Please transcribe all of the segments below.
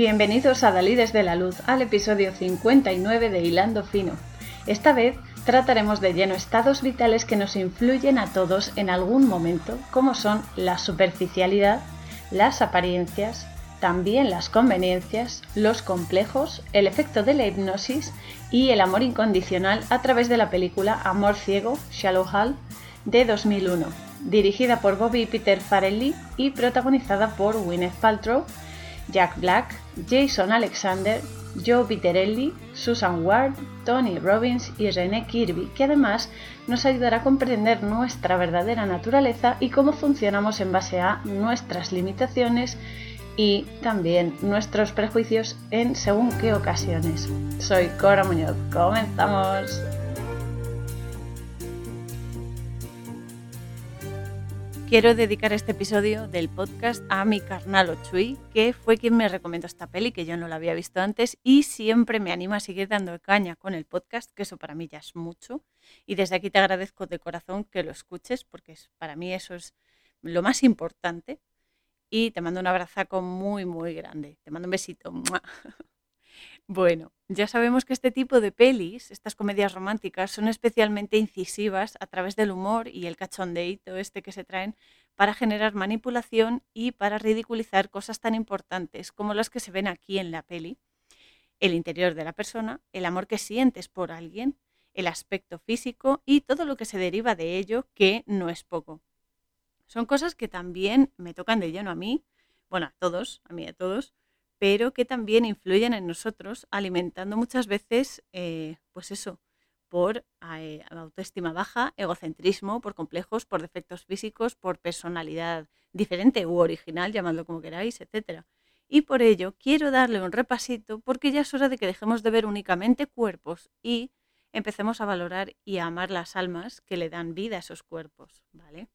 Bienvenidos a Dalí desde la Luz, al episodio 59 de Hilando Fino. Esta vez trataremos de lleno estados vitales que nos influyen a todos en algún momento, como son la superficialidad, las apariencias, también las conveniencias, los complejos, el efecto de la hipnosis y el amor incondicional a través de la película Amor Ciego, Shallow Hall, de 2001, dirigida por Bobby Peter Farrelly y protagonizada por Gwyneth Paltrow, Jack Black, Jason Alexander, Joe Viterelli, Susan Ward, Tony Robbins y René Kirby, que además nos ayudará a comprender nuestra verdadera naturaleza y cómo funcionamos en base a nuestras limitaciones y también nuestros prejuicios en según qué ocasiones. Soy Cora Muñoz, comenzamos. Quiero dedicar este episodio del podcast a mi carnal Ochui, que fue quien me recomendó esta peli, que yo no la había visto antes, y siempre me anima a seguir dando caña con el podcast, que eso para mí ya es mucho. Y desde aquí te agradezco de corazón que lo escuches, porque para mí eso es lo más importante. Y te mando un abrazaco muy, muy grande. Te mando un besito. Bueno, ya sabemos que este tipo de pelis, estas comedias románticas, son especialmente incisivas a través del humor y el cachondeito este que se traen para generar manipulación y para ridiculizar cosas tan importantes como las que se ven aquí en la peli. El interior de la persona, el amor que sientes por alguien, el aspecto físico y todo lo que se deriva de ello, que no es poco. Son cosas que también me tocan de lleno a mí, bueno, a todos, a mí a todos, pero que también influyen en nosotros, alimentando muchas veces, eh, pues eso, por eh, autoestima baja, egocentrismo, por complejos, por defectos físicos, por personalidad diferente u original, llamadlo como queráis, etc. Y por ello quiero darle un repasito porque ya es hora de que dejemos de ver únicamente cuerpos y empecemos a valorar y a amar las almas que le dan vida a esos cuerpos, ¿vale?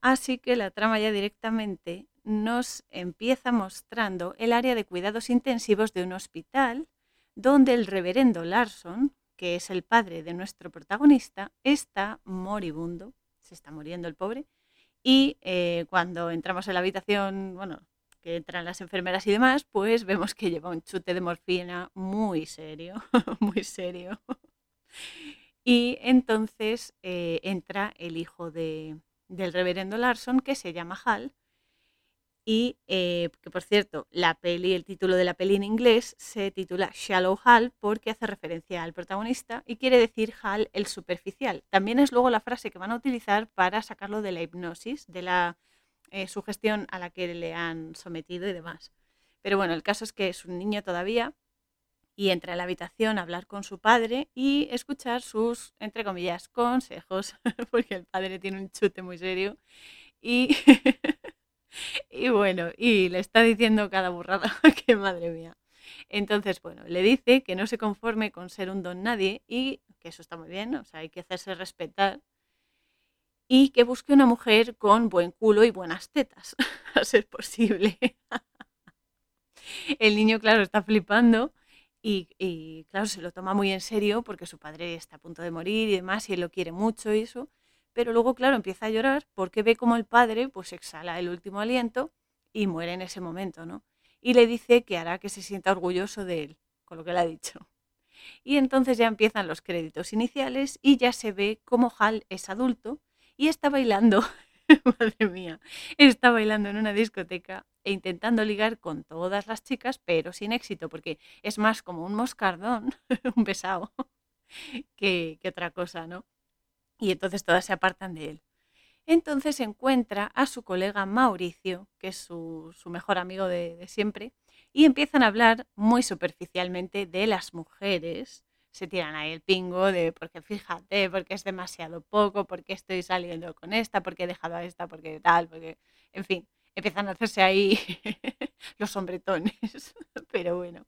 Así que la trama ya directamente nos empieza mostrando el área de cuidados intensivos de un hospital donde el reverendo Larson, que es el padre de nuestro protagonista, está moribundo, se está muriendo el pobre, y eh, cuando entramos en la habitación, bueno, que entran las enfermeras y demás, pues vemos que lleva un chute de morfina muy serio, muy serio. Y entonces eh, entra el hijo de, del reverendo Larson, que se llama Hal, y eh, que por cierto, la peli, el título de la peli en inglés se titula Shallow Hal porque hace referencia al protagonista y quiere decir Hal el superficial. También es luego la frase que van a utilizar para sacarlo de la hipnosis, de la eh, sugestión a la que le han sometido y demás. Pero bueno, el caso es que es un niño todavía y entra a la habitación a hablar con su padre y escuchar sus, entre comillas, consejos, porque el padre tiene un chute muy serio y Y bueno, y le está diciendo cada burrada, que madre mía. Entonces, bueno, le dice que no se conforme con ser un don nadie y que eso está muy bien, o sea, hay que hacerse respetar y que busque una mujer con buen culo y buenas tetas, a ser posible. El niño, claro, está flipando y, claro, se lo toma muy en serio porque su padre está a punto de morir y demás y él lo quiere mucho y eso pero luego, claro, empieza a llorar porque ve como el padre pues exhala el último aliento y muere en ese momento, ¿no? Y le dice que hará que se sienta orgulloso de él, con lo que le ha dicho. Y entonces ya empiezan los créditos iniciales y ya se ve cómo Hal es adulto y está bailando, madre mía, está bailando en una discoteca e intentando ligar con todas las chicas, pero sin éxito, porque es más como un moscardón, un besado, que, que otra cosa, ¿no? Y entonces todas se apartan de él. Entonces encuentra a su colega Mauricio, que es su, mejor amigo de, siempre, y empiezan a hablar muy superficialmente de las mujeres. Se tiran ahí el pingo de porque fíjate, porque es demasiado poco, porque estoy saliendo con esta, porque he dejado a esta, porque tal, porque. En fin, empiezan a hacerse ahí los hombretones. Pero bueno.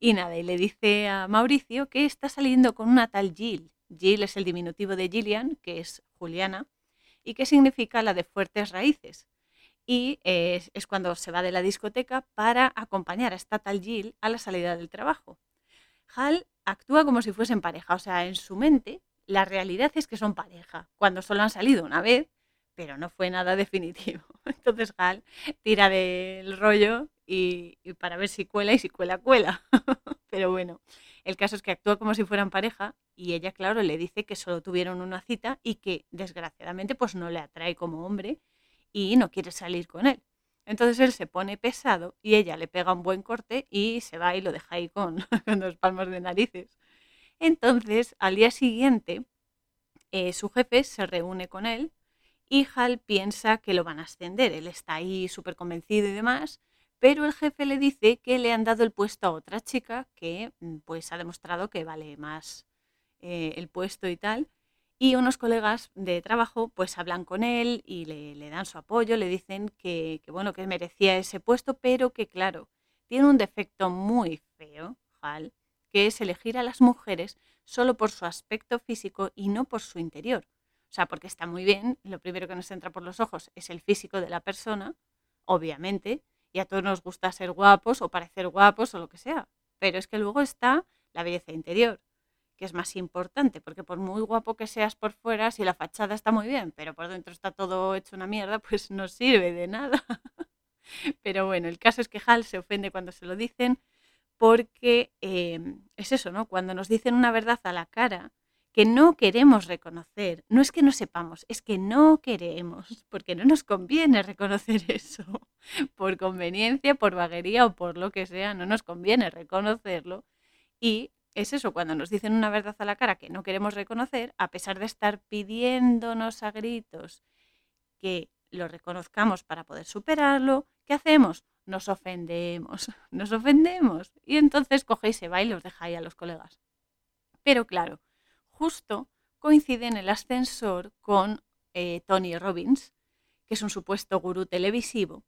Y nada, y le dice a Mauricio que está saliendo con una tal Jill, Jill es el diminutivo de Gillian, que es Juliana, y que significa la de fuertes raíces. Y es, cuando se va de la discoteca para acompañar a esta tal Jill a la salida del trabajo. Hal actúa como si fuesen pareja, o sea, en su mente la realidad es que son pareja, cuando solo han salido una vez, pero no fue nada definitivo. Entonces Hal tira del rollo y, y para ver si cuela y si cuela, cuela. Pero bueno, el caso es que actúa como si fueran pareja y ella, claro, le dice que solo tuvieron una cita y que desgraciadamente pues no le atrae como hombre y no quiere salir con él. Entonces él se pone pesado y ella le pega un buen corte y se va y lo deja ahí con, dos palmos de narices. Entonces, al día siguiente, eh, su jefe se reúne con él y Hal piensa que lo van a ascender. Él está ahí súper convencido y demás, pero el jefe le dice que le han dado el puesto a otra chica que mm, pues ha demostrado que vale más eh, el puesto y tal. Y unos colegas de trabajo pues hablan con él y le, dan su apoyo, le dicen que, que, bueno, que merecía ese puesto, pero que claro, tiene un defecto muy feo, Hal, que es elegir a las mujeres solo por su aspecto físico y no por su interior. O sea, porque está muy bien, lo primero que nos entra por los ojos es el físico de la persona, obviamente, y a todos nos gusta ser guapos o parecer guapos o lo que sea, pero es que luego está la belleza interior, que es más importante, porque por muy guapo que seas por fuera, si la fachada está muy bien, pero por dentro está todo hecho una mierda, pues no sirve de nada. pero bueno, el caso es que Hal se ofende cuando se lo dicen, porque em, es eso, ¿no? Cuando nos dicen una verdad a la cara que no queremos reconocer, no es que no sepamos, es que no queremos, porque no nos conviene reconocer eso. Por conveniencia, por vaguería o por lo que sea, no nos conviene reconocerlo. Y es eso, cuando nos dicen una verdad a la cara que no queremos reconocer, a pesar de estar pidiéndonos a gritos que lo reconozcamos para poder superarlo, ¿qué hacemos? nos ofendemos, nos ofendemos. Y entonces coge y se va y los ahí a los colegas. Pero claro, justo coincide en el ascensor con eh, Tony Robbins, que es un supuesto gurú televisivo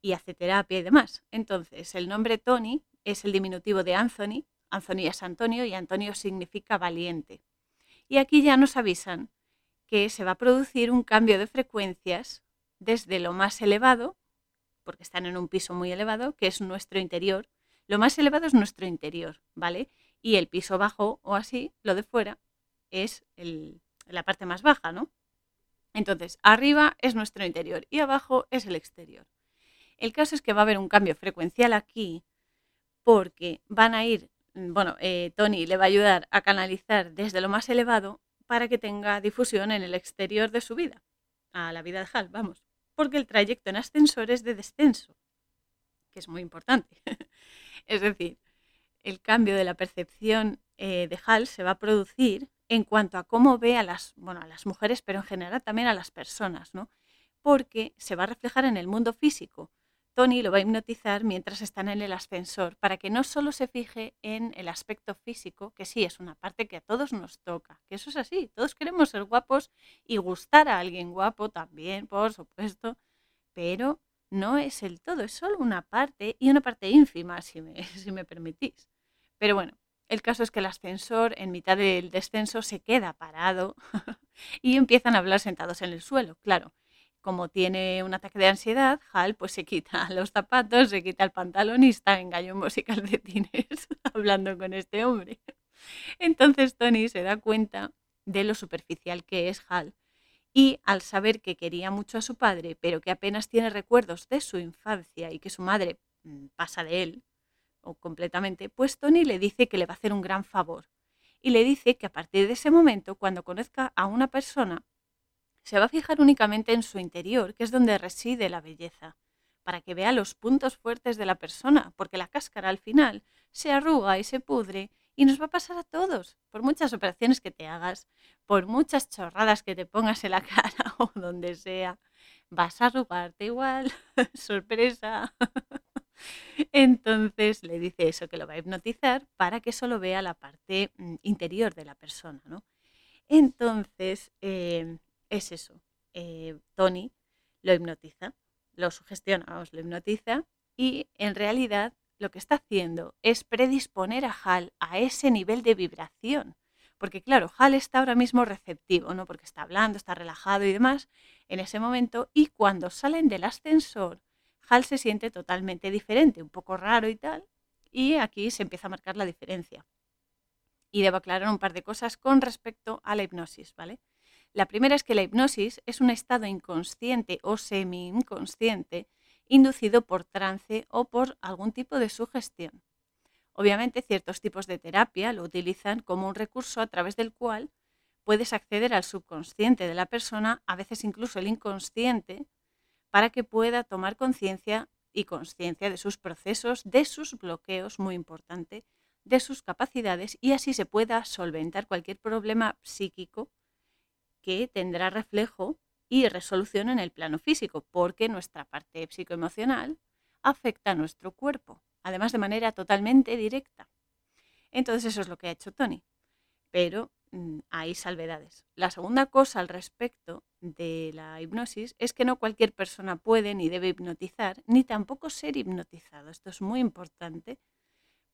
y hace terapia y demás. Entonces, el nombre Tony es el diminutivo de Anthony, Anthony es Antonio y Antonio significa valiente. Y aquí ya nos avisan que se va a producir un cambio de frecuencias desde lo más elevado, porque están en un piso muy elevado, que es nuestro interior. Lo más elevado es nuestro interior, ¿vale? Y el piso bajo o así, lo de fuera, es la parte más baja, ¿no? Entonces, arriba es nuestro interior y abajo es el exterior. El caso es que va a haber un cambio frecuencial aquí porque van a ir, mm, bueno, eh, Tony le va a ayudar a canalizar desde lo más elevado para que tenga difusión en el exterior de su vida, a la vida de Hal, vamos porque el trayecto en ascensor es de descenso, que es muy importante. es decir, el cambio de la percepción eh, de Hal se va a producir en cuanto a cómo ve a las, bueno, a las mujeres, pero en general también a las personas, ¿no? Porque se va a reflejar en el mundo físico. Tony lo va a hipnotizar mientras están en el ascensor para que no solo se fije en el aspecto físico, que sí es una parte que a todos nos toca, que eso es así, todos queremos ser guapos y gustar a alguien guapo también, por supuesto, pero no es el todo, es solo una parte y una parte ínfima, si me, si me permitís. Pero bueno, el caso es que el ascensor en mitad del descenso se queda parado y empiezan a hablar sentados en el suelo, claro como tiene un ataque de ansiedad, Hal pues se quita los zapatos, se quita el pantalón y está en gallombos y calcetines hablando con este hombre. Entonces Tony se da cuenta de lo superficial que es Hal y al saber que quería mucho a su padre, pero que apenas tiene recuerdos de su infancia y que su madre mm, pasa de él o completamente, pues Tony le dice que le va a hacer un gran favor y le dice que a partir de ese momento, cuando conozca a una persona, se va a fijar únicamente en su interior, que es donde reside la belleza, para que vea los puntos fuertes de la persona, porque la cáscara al final se arruga y se pudre y nos va a pasar a todos, por muchas operaciones que te hagas, por muchas chorradas que te pongas en la cara o donde sea, vas a arrugarte igual, sorpresa. Entonces le dice eso, que lo va a hipnotizar para que solo vea la parte mm, interior de la persona, ¿no? Entonces, em, es eso. Eh, Tony lo hipnotiza, lo sugestiona, os lo hipnotiza y en realidad lo que está haciendo es predisponer a Hal a ese nivel de vibración. Porque claro, Hal está ahora mismo receptivo, ¿no? Porque está hablando, está relajado y demás en ese momento. Y cuando salen del ascensor, Se siente totalmente diferente, un poco raro y tal. Y aquí se empieza a marcar la diferencia. Y debo aclarar un par de cosas con respecto a la hipnosis, ¿vale? La primera es que la hipnosis es un estado inconsciente o semi-inconsciente inducido por trance o por algún tipo de sugestión. Obviamente, ciertos tipos de terapia lo utilizan como un recurso a través del cual puedes acceder al subconsciente de la persona, a veces incluso el inconsciente, para que pueda tomar conciencia y conciencia de sus procesos, de sus bloqueos, muy importante, de sus capacidades y así se pueda solventar cualquier problema psíquico que tendrá reflejo y resolución en el plano físico, porque nuestra parte psicoemocional afecta a nuestro cuerpo, además de manera totalmente directa. Entonces eso es lo que ha hecho Tony. Pero hay salvedades. La segunda cosa al respecto de la hipnosis es que no cualquier persona puede ni debe hipnotizar, ni tampoco ser hipnotizado. Esto es muy importante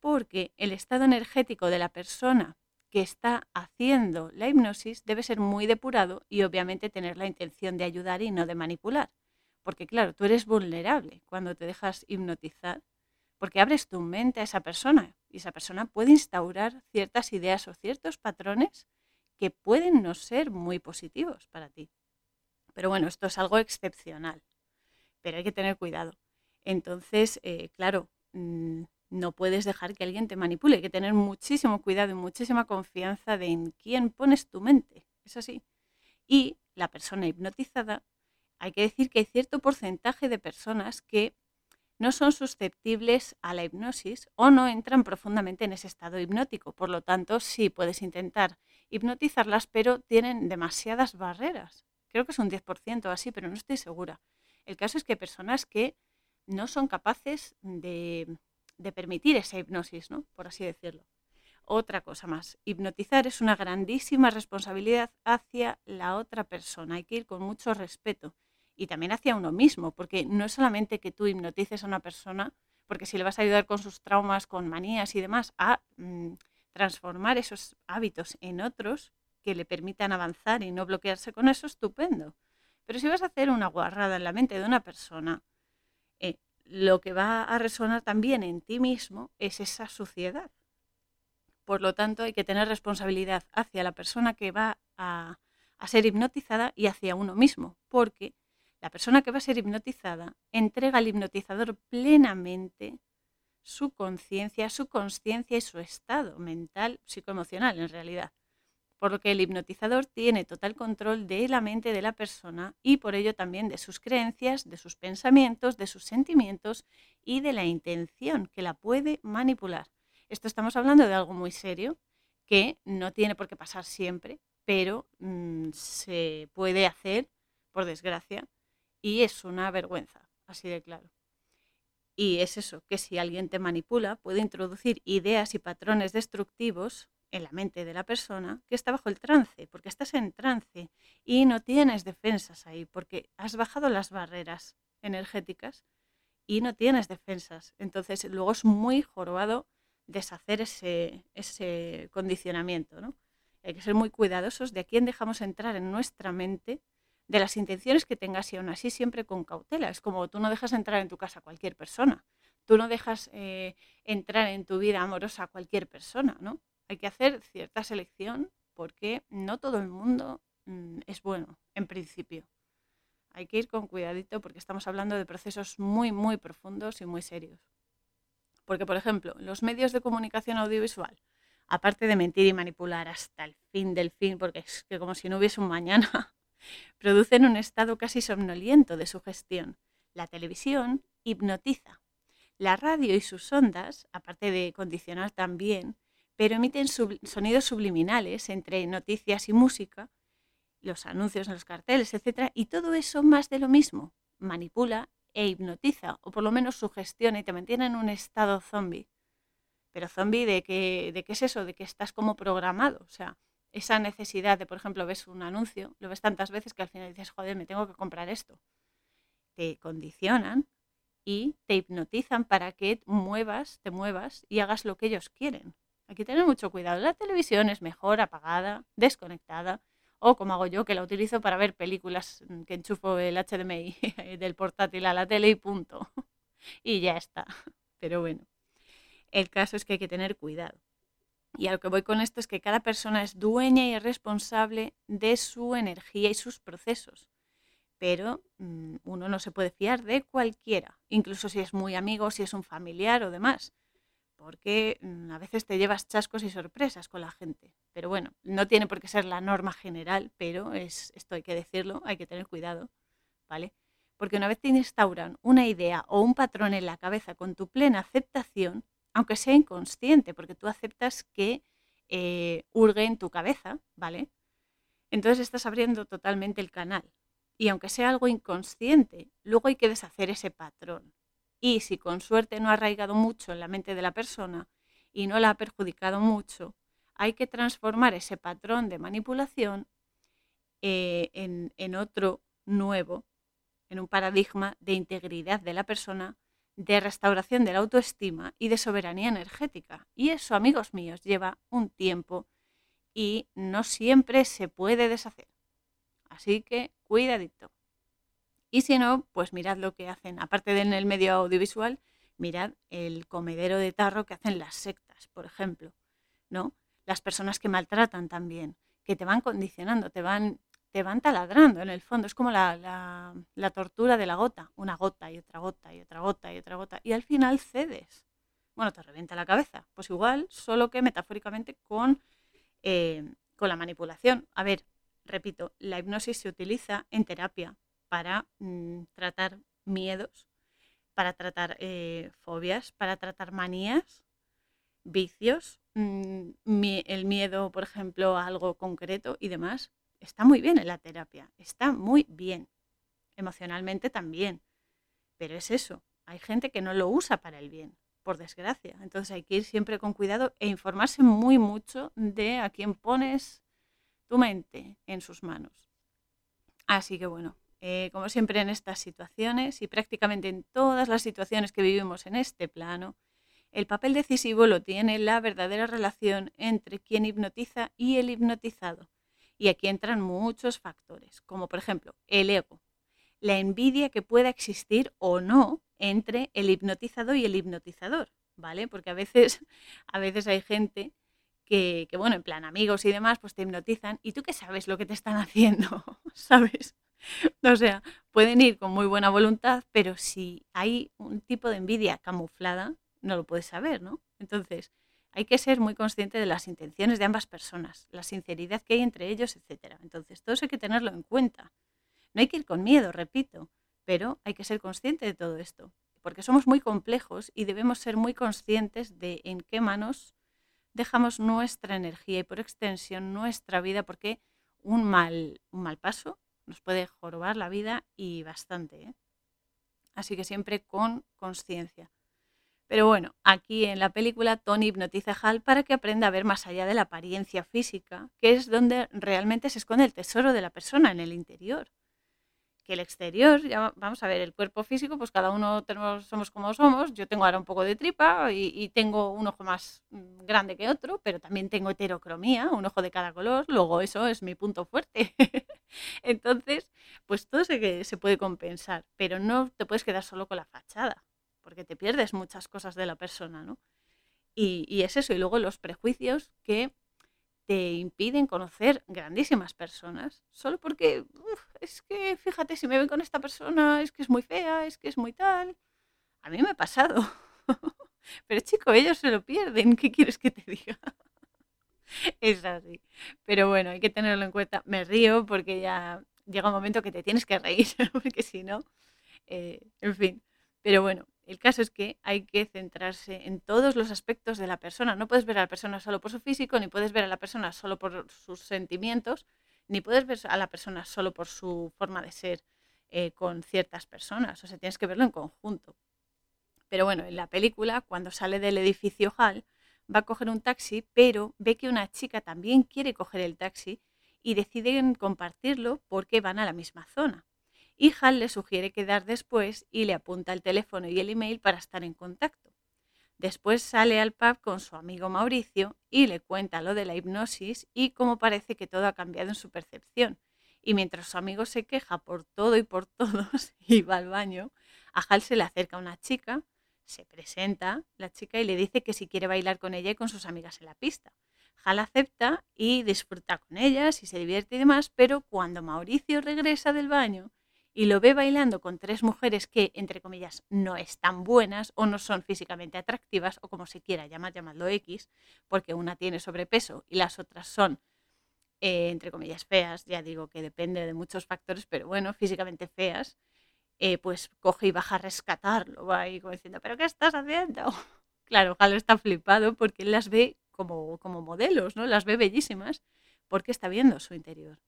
porque el estado energético de la persona que está haciendo la hipnosis debe ser muy depurado y obviamente tener la intención de ayudar y no de manipular. Porque claro, tú eres vulnerable cuando te dejas hipnotizar, porque abres tu mente a esa persona y esa persona puede instaurar ciertas ideas o ciertos patrones que pueden no ser muy positivos para ti. Pero bueno, esto es algo excepcional, pero hay que tener cuidado. Entonces, eh, claro, mm, no puedes dejar que alguien te manipule, hay que tener muchísimo cuidado y muchísima confianza de en quién pones tu mente, es así. Y la persona hipnotizada, hay que decir que hay cierto porcentaje de personas que no son susceptibles a la hipnosis o no entran profundamente en ese estado hipnótico. Por lo tanto, sí puedes intentar hipnotizarlas, pero tienen demasiadas barreras. Creo que es un 10% o así, pero no estoy segura. El caso es que personas que no son capaces de de permitir esa hipnosis, ¿no? por así decirlo. Otra cosa más, hipnotizar es una grandísima responsabilidad hacia la otra persona, hay que ir con mucho respeto y también hacia uno mismo, porque no es solamente que tú hipnotices a una persona, porque si le vas a ayudar con sus traumas, con manías y demás, a mm, transformar esos hábitos en otros que le permitan avanzar y no bloquearse con eso, estupendo. Pero si vas a hacer una guarrada en la mente de una persona, eh, lo que va a resonar también en ti mismo es esa suciedad. Por lo tanto, hay que tener responsabilidad hacia la persona que va a, ser hipnotizada y hacia uno mismo, porque la persona que va a ser hipnotizada entrega al hipnotizador plenamente su conciencia, su conciencia y su estado mental, psicoemocional en realidad por lo que el hipnotizador tiene total control de la mente de la persona y por ello también de sus creencias, de sus pensamientos, de sus sentimientos y de la intención que la puede manipular. Esto estamos hablando de algo muy serio que no tiene por qué pasar siempre, pero mm, se puede hacer, por desgracia, y es una vergüenza, así de claro. Y es eso, que si alguien te manipula, puede introducir ideas y patrones destructivos en la mente de la persona que está bajo el trance, porque estás en trance y no tienes defensas ahí, porque has bajado las barreras energéticas y no tienes defensas. Entonces luego es muy jorobado deshacer ese, ese condicionamiento. ¿no? Hay que ser muy cuidadosos de a quién dejamos entrar en nuestra mente, de las intenciones que tengas y aún así siempre con cautela. Es como tú no dejas entrar en tu casa a cualquier persona. Tú no dejas eh, entrar en tu vida amorosa a cualquier persona, ¿no? hay que hacer cierta selección porque no todo el mundo mm, es bueno, en principio. Hay que ir con cuidadito porque estamos hablando de procesos muy, muy profundos y muy serios. Porque, por ejemplo, los medios de comunicación audiovisual, aparte de mentir y manipular hasta el fin del fin, porque es que como si no hubiese un mañana, producen un estado casi somnoliento de sugestión. La televisión hipnotiza. La radio y sus ondas, aparte de condicionar también, pero emiten sonidos subliminales entre noticias y música, los anuncios en los carteles, etc. Y todo eso más de lo mismo, manipula e hipnotiza, o por lo menos sugestiona y te mantiene en un estado zombie. Pero zombie de que, de qué es eso, de que estás como programado, o sea, esa necesidad de, por ejemplo, ves un anuncio, lo ves tantas veces que al final dices, joder, me tengo que comprar esto. Te condicionan y te hipnotizan para que muevas, te muevas y hagas lo que ellos quieren. Hay que tener mucho cuidado. La televisión es mejor apagada, desconectada, o como hago yo, que la utilizo para ver películas mm, que enchufo el HDMI del portátil a la tele y punto. Y ya está. Pero bueno, el caso es que hay que tener cuidado. Y a lo que voy con esto es que cada persona es dueña y responsable de su energía y sus procesos. pero mm, uno no se puede fiar de cualquiera, incluso si es muy amigo, si es un familiar o demás, porque mm, a veces te llevas chascos y sorpresas con la gente. Pero bueno, no tiene por qué ser la norma general, pero es, esto hay que decirlo, hay que tener cuidado, ¿vale? Porque una vez te instauran una idea o un patrón en la cabeza con tu plena aceptación, aunque sea inconsciente, porque tú aceptas que eh, hurgue en tu cabeza, ¿vale? Entonces estás abriendo totalmente el canal. Y aunque sea algo inconsciente, luego hay que deshacer ese patrón. Y si con suerte no ha arraigado mucho en la mente de la persona y no la ha perjudicado mucho, hay que transformar ese patrón de manipulación eh, en otro nuevo, en un paradigma de integridad de la persona, de restauración de la autoestima y de soberanía energética. Y eso, amigos míos, lleva un tiempo y no siempre se puede deshacer. Así que cuidadito. Y si no, pues mirad lo que hacen, aparte de en el medio audiovisual, mirad el comedero de tarro que hacen las sectas, por ejemplo, ¿no? Las personas que maltratan también, que te van condicionando, te van, te van taladrando en el fondo. Es como la, la tortura de la gota, una gota y otra gota y otra gota y otra gota, y al final cedes. Bueno, te revienta la cabeza. Pues igual, solo que metafóricamente con eh, con la manipulación. A ver, repito, la hipnosis se utiliza en terapia para mm, tratar miedos, para tratar eh, fobias, para tratar manías, vicios, mm, el miedo, por ejemplo, a algo concreto y demás. Está muy bien en la terapia, está muy bien. Emocionalmente también. Pero es eso, hay gente que no lo usa para el bien por desgracia. Entonces hay que ir siempre con cuidado e informarse muy mucho de a quién pones tu mente en sus manos. Así que bueno, eh, como siempre en estas situaciones y prácticamente en todas las situaciones que vivimos en este plano, el papel decisivo lo tiene la verdadera relación entre quien hipnotiza y el hipnotizado. Y aquí entran muchos factores, como por ejemplo el ego, la envidia que pueda existir o no entre el hipnotizado y el hipnotizador, ¿vale? Porque a veces, a veces hay gente que, que, bueno, en plan amigos y demás, pues te hipnotizan y tú que sabes lo que te están haciendo, ¿sabes? O sea, pueden ir con muy buena voluntad, pero si hay un tipo de envidia camuflada, no lo puedes saber, ¿no? Entonces, hay que ser muy consciente de las intenciones de ambas personas, la sinceridad que hay entre ellos, etc. Entonces, todo eso hay que tenerlo en cuenta. No hay que ir con miedo, repito, pero hay que ser consciente de todo esto, porque somos muy complejos y debemos ser muy conscientes de en qué manos dejamos nuestra energía y por extensión nuestra vida, porque un mal, un mal paso nos puede jorobar la vida y bastante. ¿eh? Así que siempre con conciencia. Pero bueno, aquí en la película Tony hipnotiza a Hal para que aprenda a ver más allá de la apariencia física, que es donde realmente se esconde el tesoro de la persona en el interior que el exterior, ya vamos a ver, el cuerpo físico, pues cada uno somos como somos. Yo tengo ahora un poco de tripa y, tengo un ojo más mm, grande que otro, pero también tengo heterocromía, un ojo de cada color. Luego eso es mi punto fuerte. Entonces, pues todo se puede compensar, pero no te puedes quedar solo con la fachada, porque te pierdes muchas cosas de la persona, ¿no? Y, es eso, y luego los prejuicios que te impiden conocer grandísimas personas, solo porque es que fíjate, si me ven con esta persona, es que es muy fea, es que es muy tal. A mí me ha pasado. Pero chico, ellos se lo pierden, ¿qué quieres que te diga? es así. Pero bueno, hay que tenerlo en cuenta. Me río porque ya llega un momento que te tienes que reír, porque si no, eh, en fin. Pero bueno, el caso es que hay que centrarse en todos los aspectos de la persona. No puedes ver a la persona solo por su físico, ni puedes ver a la persona solo por sus sentimientos, ni puedes ver a la persona solo por su forma de ser eh, con ciertas personas. O sea, tienes que verlo en conjunto. Pero bueno, en la película, cuando sale del edificio Hall, va a coger un taxi, pero ve que una chica también quiere coger el taxi y deciden compartirlo porque van a la misma zona y Hal le sugiere quedar después y le apunta el teléfono y el email para estar en contacto. Después sale al pub con su amigo Mauricio y le cuenta lo de la hipnosis y cómo parece que todo ha cambiado en su percepción. Y mientras su amigo se queja por todo y por todos y va al baño, a Hal se le acerca una chica, se presenta la chica y le dice que si quiere bailar con ella y con sus amigas en la pista. Hal acepta y disfruta con ellas y se divierte y demás, pero cuando Mauricio regresa del baño, y lo ve bailando con tres mujeres que, entre comillas, no están buenas o no son físicamente atractivas o como se quiera llamar, llamadlo X, porque una tiene sobrepeso y las otras son, eh, entre comillas, feas, ya digo que depende de muchos factores, pero bueno, físicamente feas, eh, pues coge y baja a rescatarlo, va ahí como diciendo, ¿pero qué estás haciendo? Claro, Halo está flipado porque él las ve como, como modelos, ¿no? Las ve bellísimas porque está viendo su interior.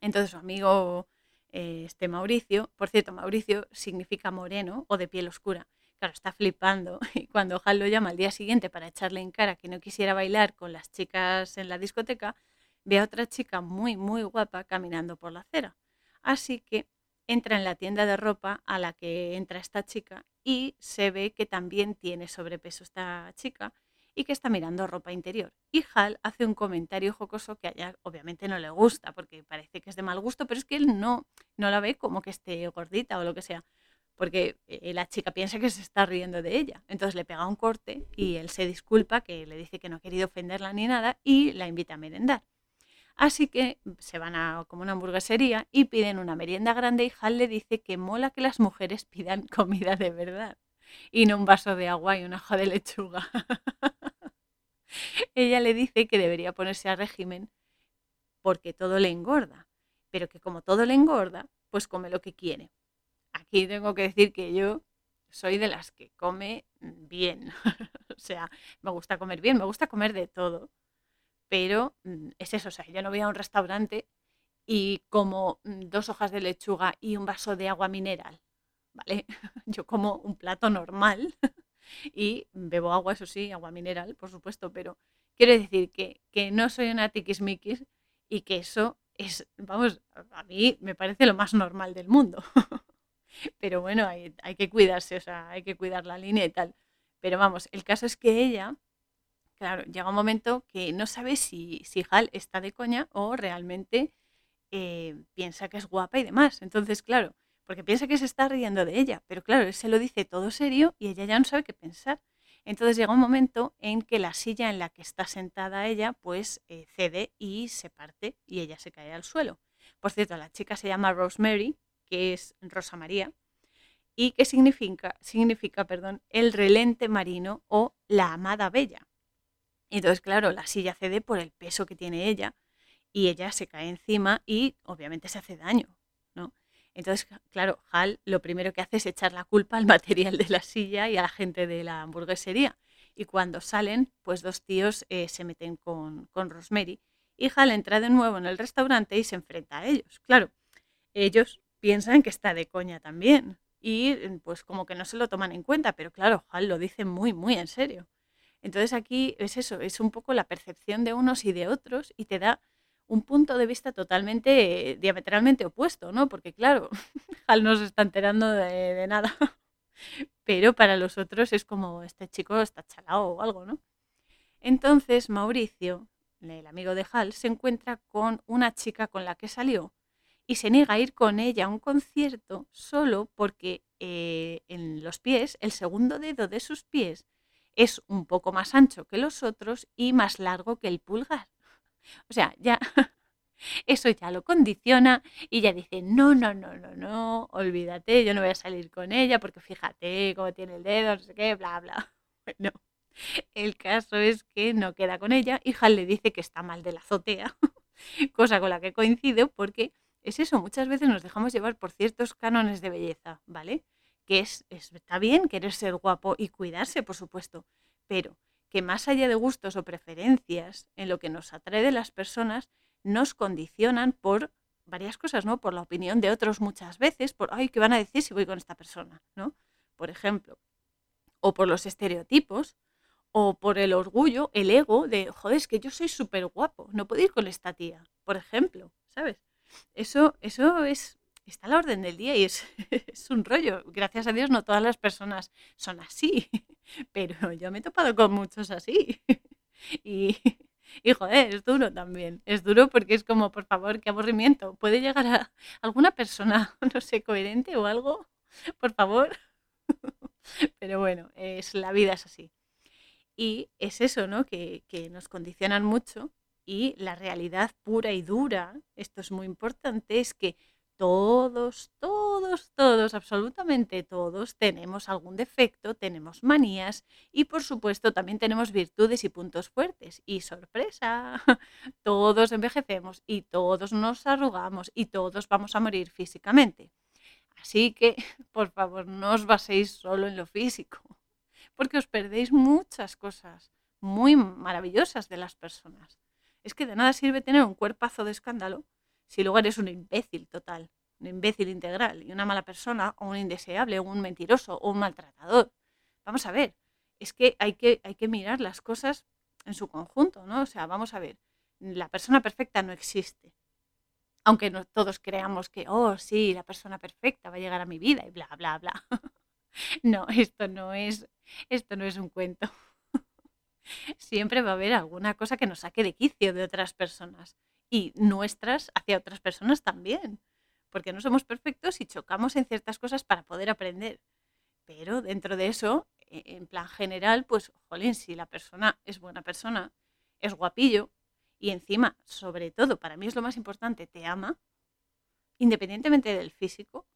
Entonces su amigo este Mauricio, por cierto, Mauricio significa moreno o de piel oscura. Claro, está flipando y cuando Hal lo llama al día siguiente para echarle en cara que no quisiera bailar con las chicas en la discoteca, ve a otra chica muy, muy guapa caminando por la acera. Así que entra en la tienda de ropa a la que entra esta chica y se ve que también tiene sobrepeso esta chica y que está mirando ropa interior. Y Hal hace un comentario jocoso que a ella obviamente no le gusta porque parece que es de mal gusto, pero es que él no, no la ve como que esté gordita o lo que sea, porque eh, la chica piensa que se está riendo de ella. Entonces le pega un corte y él se disculpa, que le dice que no ha querido ofenderla ni nada y la invita a merendar. Así que se van a como una hamburguesería y piden una merienda grande y Hal le dice que mola que las mujeres pidan comida de verdad y no un vaso de agua y una hoja de lechuga. Ella le dice que debería ponerse a régimen porque todo le engorda, pero que como todo le engorda, pues come lo que quiere. Aquí tengo que decir que yo soy de las que come bien. o sea, me gusta comer bien, me gusta comer de todo pero mm, es eso, o sea, yo no voy a un restaurante y como mm, dos hojas de lechuga y un vaso de agua mineral, ¿vale? Yo como un plato normal y bebo agua, eso sí, agua mineral, por supuesto, pero quiero decir que, que no soy una tiquismiquis y que eso es, vamos, a mí me parece lo más normal del mundo. Pero bueno, hay, hay que cuidarse, o sea, hay que cuidar la línea y tal. Pero vamos, el caso es que ella Claro, llega un momento que no sabe si, si Hal está de coña o realmente eh, piensa que es guapa y demás. Entonces, claro, porque piensa que se está riendo de ella, pero claro, él se lo dice todo serio y ella ya no sabe qué pensar. Entonces llega un momento en que la silla en la que está sentada ella pues eh, cede y se parte y ella se cae al suelo. Por cierto, la chica se llama Rosemary, que es Rosa María, y que significa, significa perdón, el relente marino o la amada bella. Entonces, claro, la silla cede por el peso que tiene ella y ella se cae encima y obviamente se hace daño. Entonces, claro, Hal lo primero que hace es echar la culpa al material de la silla y a la gente de la hamburguesería. Y cuando salen, pues dos tíos eh, se meten con, con Rosemary y Hal entra de nuevo en el restaurante y se enfrenta a ellos. Claro, ellos piensan que está de coña también y pues como que no se lo toman en cuenta, pero claro, Hal lo dice muy, muy en serio. Entonces aquí es eso, es un poco la percepción de unos y de otros y te da un punto de vista totalmente, diametralmente opuesto, ¿no? Porque claro, Hal no se está enterando de, nada, pero para los otros es como, este chico está chalado o algo, ¿no? Entonces Mauricio, el amigo de Hal, se encuentra con una chica con la que salió y se niega a ir con ella a un concierto solo porque eh, en los pies, el segundo dedo de sus pies es un poco más ancho que los otros y más largo que el pulgar. O sea, ya eso ya lo condiciona y ya dice, no, no, no, no, no, olvídate, yo no voy a salir con ella porque fíjate cómo tiene el dedo, no sé qué, bla, bla. Bueno, el caso es que no queda con ella y Hal le dice que está mal de la azotea, cosa con la que coincido porque es eso, muchas veces nos dejamos llevar por ciertos cánones de belleza, ¿vale? que es, está bien querer ser guapo y cuidarse, por supuesto, pero que más allá de gustos o preferencias, en lo que nos atrae de las personas, nos condicionan por varias cosas, ¿no? Por la opinión de otros muchas veces, por, ay, ¿qué van a decir si voy con esta persona? ¿no? Por ejemplo, o por los estereotipos, o por el orgullo, el ego de, joder, es que yo soy súper guapo, no puedo ir con esta tía, por ejemplo, ¿sabes? Eso, eso es está a la orden del día y es, un rollo. Gracias a Dios no todas las personas son así, pero yo me he topado con muchos así. Y, y joder, es duro también. Es duro porque es como, por favor, qué aburrimiento. ¿Puede llegar a alguna persona, no sé, coherente o algo? Por favor. Pero bueno, es, la vida es así. Y es eso, ¿no? Que, que nos condicionan mucho y la realidad pura y dura, esto es muy importante, es que todos, todos, todos, absolutamente todos tenemos algún defecto, tenemos manías y por supuesto también tenemos virtudes y puntos fuertes. Y sorpresa, todos envejecemos y todos nos arrugamos y todos vamos a morir físicamente. Así que, por favor, no os baséis solo en lo físico, porque os perdéis muchas cosas muy maravillosas de las personas. Es que de nada sirve tener un cuerpazo de escándalo si luego eres un imbécil total, un imbécil integral y una mala persona o un indeseable o un mentiroso o un maltratador. Vamos a ver, es que hay que, hay que mirar las cosas en su conjunto, ¿no? O sea, vamos a ver, la persona perfecta no existe. Aunque no, todos creamos que, oh, sí, la persona perfecta va a llegar a mi vida y bla, bla, bla. no, esto no es, esto no es un cuento. Siempre va a haber alguna cosa que nos saque de quicio de otras personas y nuestras hacia otras personas también, porque no somos perfectos y chocamos en ciertas cosas para poder aprender. Pero dentro de eso, e, en plan general, pues, jolín, si la persona es buena persona, es guapillo y encima, sobre todo, para mí es lo más importante, te ama, independientemente del físico,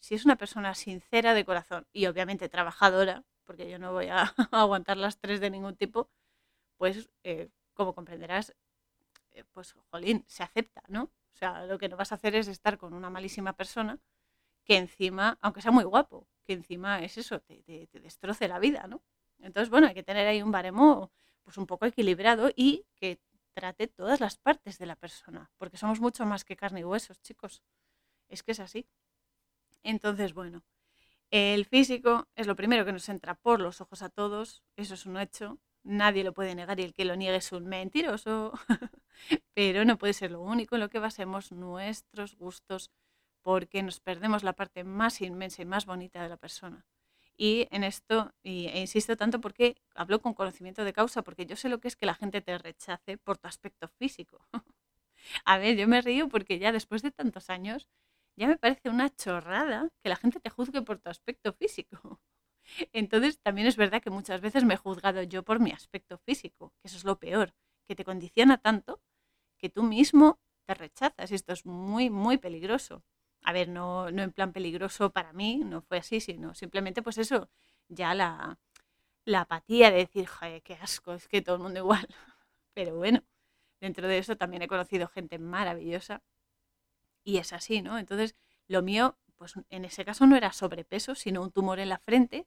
si es una persona sincera de corazón y obviamente trabajadora, porque yo no voy a aguantar las tres de ningún tipo, pues eh, como comprenderás, pues, jolín, se acepta, ¿no? O sea, lo que no vas a hacer es estar con una malísima persona que encima, aunque sea muy guapo, que encima es eso, te, destroce la vida, ¿no? Entonces, bueno, hay que tener ahí un baremo pues un poco equilibrado y que trate todas las partes de la persona, porque somos mucho más que carne y huesos, chicos. Es que es así. Entonces, bueno, el físico es lo primero que nos entra por los ojos a todos, eso es un hecho, nadie lo puede negar y el que lo niegue es un mentiroso. pero no puede ser lo único en lo que basemos nuestros gustos porque nos perdemos la parte más inmensa y más bonita de la persona. Y en esto, y, e insisto tanto porque hablo con conocimiento de causa, porque yo sé lo que es que la gente te rechace por tu aspecto físico. A ver, yo me río porque ya después de tantos años, ya me parece una chorrada que la gente te juzgue por tu aspecto físico. Entonces, también es verdad que muchas veces me he juzgado yo por mi aspecto físico, que eso es lo peor, que te condiciona tanto que tú mismo te rechazas. Esto es muy, muy peligroso. A ver, no, no en plan peligroso para mí, no fue así, sino simplemente pues eso, ya la, la apatía de decir, joder, qué asco, es que todo el mundo igual. Pero bueno, dentro de eso también he conocido gente maravillosa y es así, ¿no? Entonces, lo mío, pues en ese caso no era sobrepeso, sino un tumor en la frente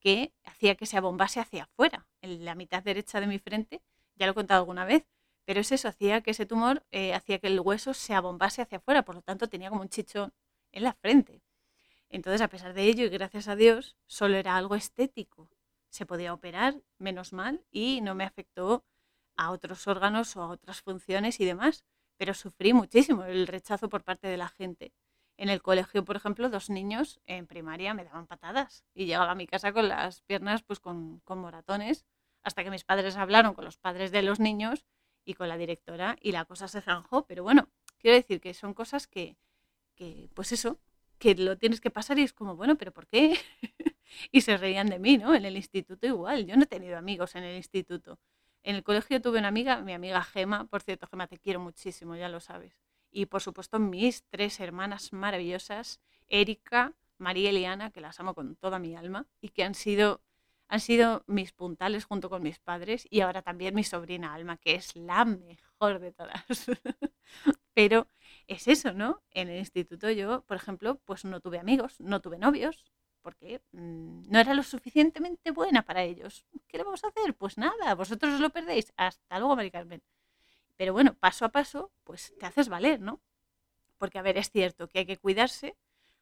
que hacía que se abombase hacia afuera, en la mitad derecha de mi frente, ya lo he contado alguna vez, pero es eso, hacía que ese tumor eh, hacía que el hueso se abombase hacia afuera, por lo tanto tenía como un chichón en la frente. Entonces, a pesar de ello, y gracias a Dios, solo era algo estético. Se podía operar, menos mal, y no me afectó a otros órganos o a otras funciones y demás, pero sufrí muchísimo el rechazo por parte de la gente. En el colegio, por ejemplo, dos niños en primaria me daban patadas y llegaba a mi casa con las piernas pues con, con moratones, hasta que mis padres hablaron con los padres de los niños y con la directora y la cosa se zanjó. Pero bueno, quiero decir que son cosas que, que pues eso, que lo tienes que pasar y es como, bueno, pero ¿por qué? y se reían de mí, ¿no? En el instituto igual, yo no he tenido amigos en el instituto. En el colegio tuve una amiga, mi amiga Gema, por cierto, Gema, te quiero muchísimo, ya lo sabes. Y por supuesto mis tres hermanas maravillosas, Erika, María Eliana, que las amo con toda mi alma y que han sido han sido mis puntales junto con mis padres y ahora también mi sobrina Alma, que es la mejor de todas. Pero es eso, ¿no? En el instituto yo, por ejemplo, pues no tuve amigos, no tuve novios, porque mm, no era lo suficientemente buena para ellos. ¿Qué le vamos a hacer? Pues nada, vosotros os lo perdéis. Hasta luego, Mari Carmen. Pero bueno, paso a paso, pues te haces valer, ¿no? Porque, a ver, es cierto que hay que cuidarse,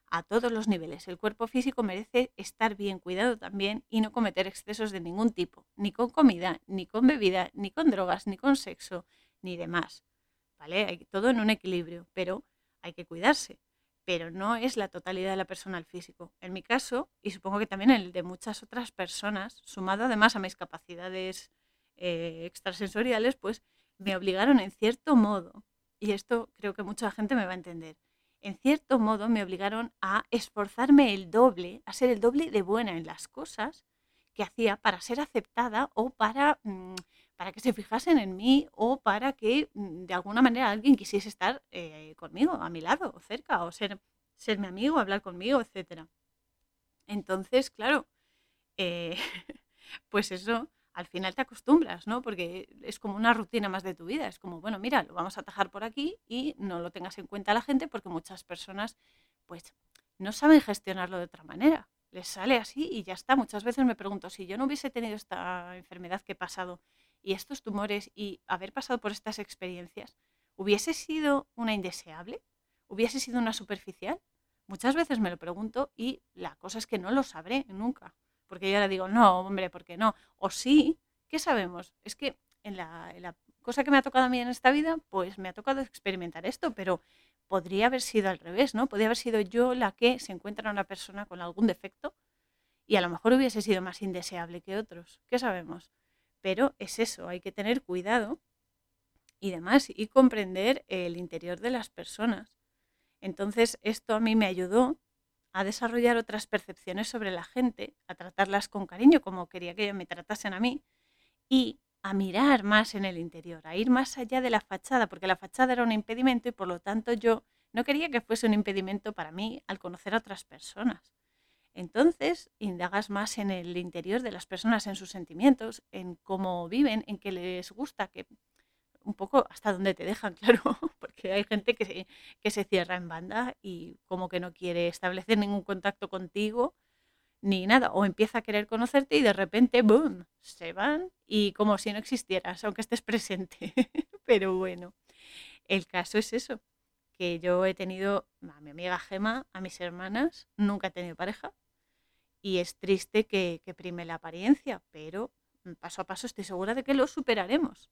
a todos los niveles. El cuerpo físico merece estar bien cuidado también y no cometer excesos de ningún tipo, ni con comida, ni con bebida, ni con drogas, ni con sexo, ni demás. ¿Vale? Hay todo en un equilibrio, pero hay que cuidarse. Pero no es la totalidad de la persona físico. En mi caso, y supongo que también en el de muchas otras personas, sumado además a mis capacidades eh, extrasensoriales, pues me obligaron en cierto modo, y esto creo que mucha gente me va a entender, en cierto modo me obligaron a esforzarme el doble, a ser el doble de buena en las cosas que hacía para ser aceptada o para, mm, para que se fijasen en mí o para que mm, de alguna manera alguien quisiese estar eh, conmigo, a mi lado, o cerca, o ser, ser mi amigo, hablar conmigo, etc. Entonces, claro, eh, pues eso, al final te acostumbras, ¿no? Porque es como una rutina más de tu vida. Es como, bueno, mira, lo vamos a atajar por aquí y no lo tengas en cuenta la gente porque muchas personas, pues, no saben gestionarlo de otra manera. Les sale así y ya está. Muchas veces me pregunto, si yo no hubiese tenido esta enfermedad que he pasado y estos tumores y haber pasado por estas experiencias, ¿hubiese sido una indeseable? ¿Hubiese sido una superficial? Muchas veces me lo pregunto y la cosa es que no lo sabré nunca. Porque yo ahora digo, no, hombre, ¿por qué no? O sí, ¿qué sabemos? Es que en la, en la cosa que me ha tocado a mí en esta vida, pues me ha tocado experimentar esto, pero podría haber sido al revés, ¿no? Podría haber sido yo la que se encuentra una persona con algún defecto y a lo mejor hubiese sido más indeseable que otros. ¿Qué sabemos? Pero es eso, hay que tener cuidado y demás y comprender el interior de las personas. Entonces, esto a mí me ayudó a desarrollar otras percepciones sobre la gente, a tratarlas con cariño como quería que me tratasen a mí y a mirar más en el interior, a ir más allá de la fachada, porque la fachada era un impedimento y por lo tanto yo no quería que fuese un impedimento para mí al conocer a otras personas. Entonces, indagas más en el interior de las personas, en sus sentimientos, en cómo viven, en qué les gusta, que un poco hasta donde te dejan, claro, porque hay gente que se, que se cierra en banda y como que no quiere establecer ningún contacto contigo ni nada, o empieza a querer conocerte y de repente, ¡boom!, se van y como si no existieras, aunque estés presente. Pero bueno, el caso es eso, que yo he tenido a mi amiga Gema, a mis hermanas, nunca he tenido pareja y es triste que, que prime la apariencia, pero paso a paso estoy segura de que lo superaremos.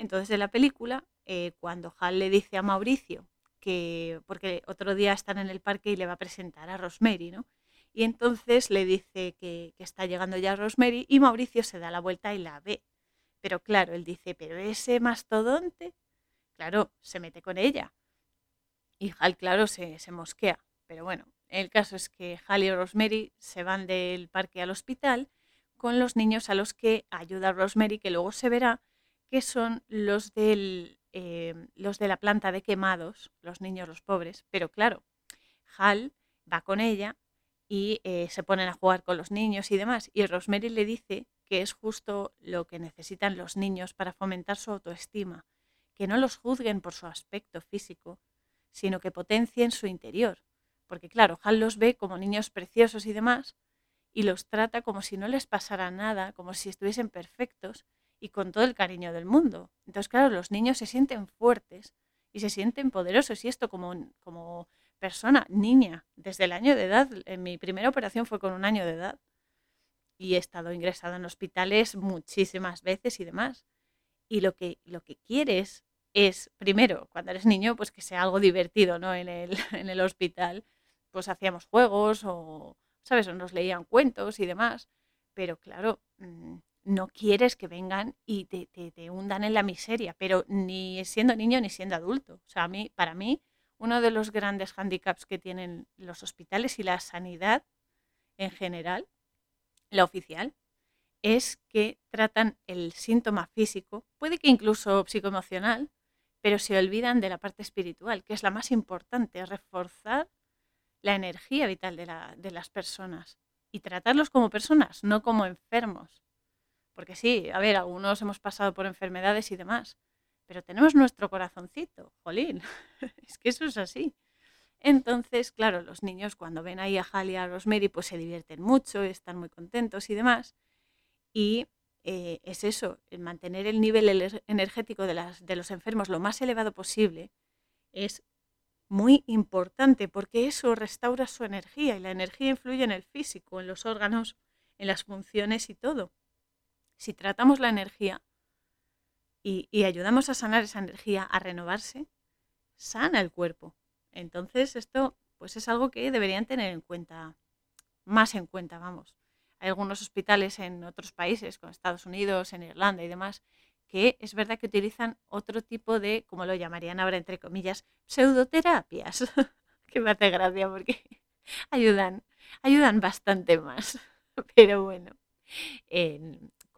Entonces, en la película, eh, cuando Hal le dice a Mauricio que, porque otro día están en el parque y le va a presentar a Rosemary, ¿no? Y entonces le dice que, está llegando ya Rosemary y Mauricio se da la vuelta y la ve. Pero claro, él dice, pero ese mastodonte, claro, se mete con ella. Y Hal, claro, se, se mosquea. Pero bueno, el caso es que Hal y Rosemary se van del parque al hospital con los niños a los que ayuda Rosemary, que luego se verá que son los, em, los de la planta de quemados, los niños, los pobres. Pero claro, Hal va con ella y eh, se ponen a jugar con los niños y demás. Y Rosemary le dice que es justo lo que necesitan los niños para fomentar su autoestima, que no los juzguen por su aspecto físico, sino que potencien su interior. Porque claro, Hal los ve como niños preciosos y demás, y los trata como si no les pasara nada, como si estuviesen perfectos, y con todo el cariño del mundo. Entonces, claro, los niños se sienten fuertes y se sienten poderosos y esto como, como persona, niña, desde el año de edad, en mi primera operación fue con un año de edad y he estado ingresada en hospitales muchísimas veces y demás. Y lo que, lo que quieres es, primero, cuando eres niño, pues que sea algo divertido, ¿no? En el, en el hospital, pues hacíamos juegos o, ¿sabes? O nos leían cuentos y demás. Pero claro, mm, no quieres que vengan y te, te, hundan en la miseria, pero ni siendo niño ni siendo adulto. O sea, a mí, para mí, uno de los grandes handicaps que tienen los hospitales y la sanidad en general, la oficial, es que tratan el síntoma físico, puede que incluso psicoemocional, pero se olvidan de la parte espiritual, que es la más importante, reforzar la energía vital de, la, de las personas y tratarlos como personas, no como enfermos. Porque sí, a ver, algunos hemos pasado por enfermedades y demás, pero tenemos nuestro corazoncito, jolín, es que eso es así. Entonces, claro, los niños cuando ven ahí a Hal y a Rosemary, pues se divierten mucho, están muy contentos y demás. Y eh, es eso, el mantener el nivel energético de, las, de los enfermos lo más elevado posible es muy importante porque eso restaura su energía y la energía influye en el físico, en los órganos, en las funciones y todo si tratamos la energía y, ayudamos a sanar esa energía, a renovarse, sana el cuerpo. Entonces esto pues es algo que deberían tener en cuenta, más en cuenta, vamos. Hay algunos hospitales en otros países, como Estados Unidos, en Irlanda y demás, que es verdad que utilizan otro tipo de, como lo llamarían ahora entre comillas, pseudoterapias, que me hace gracia porque ayudan, ayudan bastante más. Pero bueno,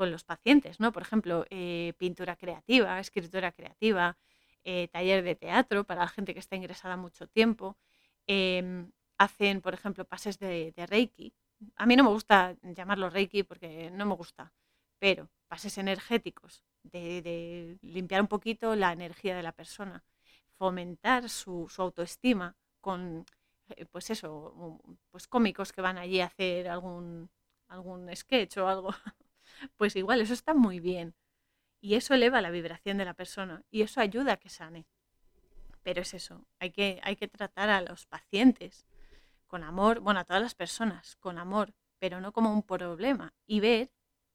con los pacientes, ¿no? Por ejemplo, eh, pintura creativa, escritura creativa, eh, taller de teatro para la gente que está ingresada mucho tiempo. Em, hacen, por ejemplo, pases de, Reiki. A mí no me gusta llamarlo Reiki porque no me gusta, pero pases energéticos, de, limpiar un poquito la energía de la persona, fomentar su, autoestima con, eh, pues eso, pues cómicos que van allí a hacer algún, algún sketch o algo. Pues igual, eso está muy bien. Y eso eleva la vibración de la persona y eso ayuda a que sane. Pero es eso, hay que, hay que tratar a los pacientes con amor, bueno, a todas las personas con amor, pero no como un problema y ver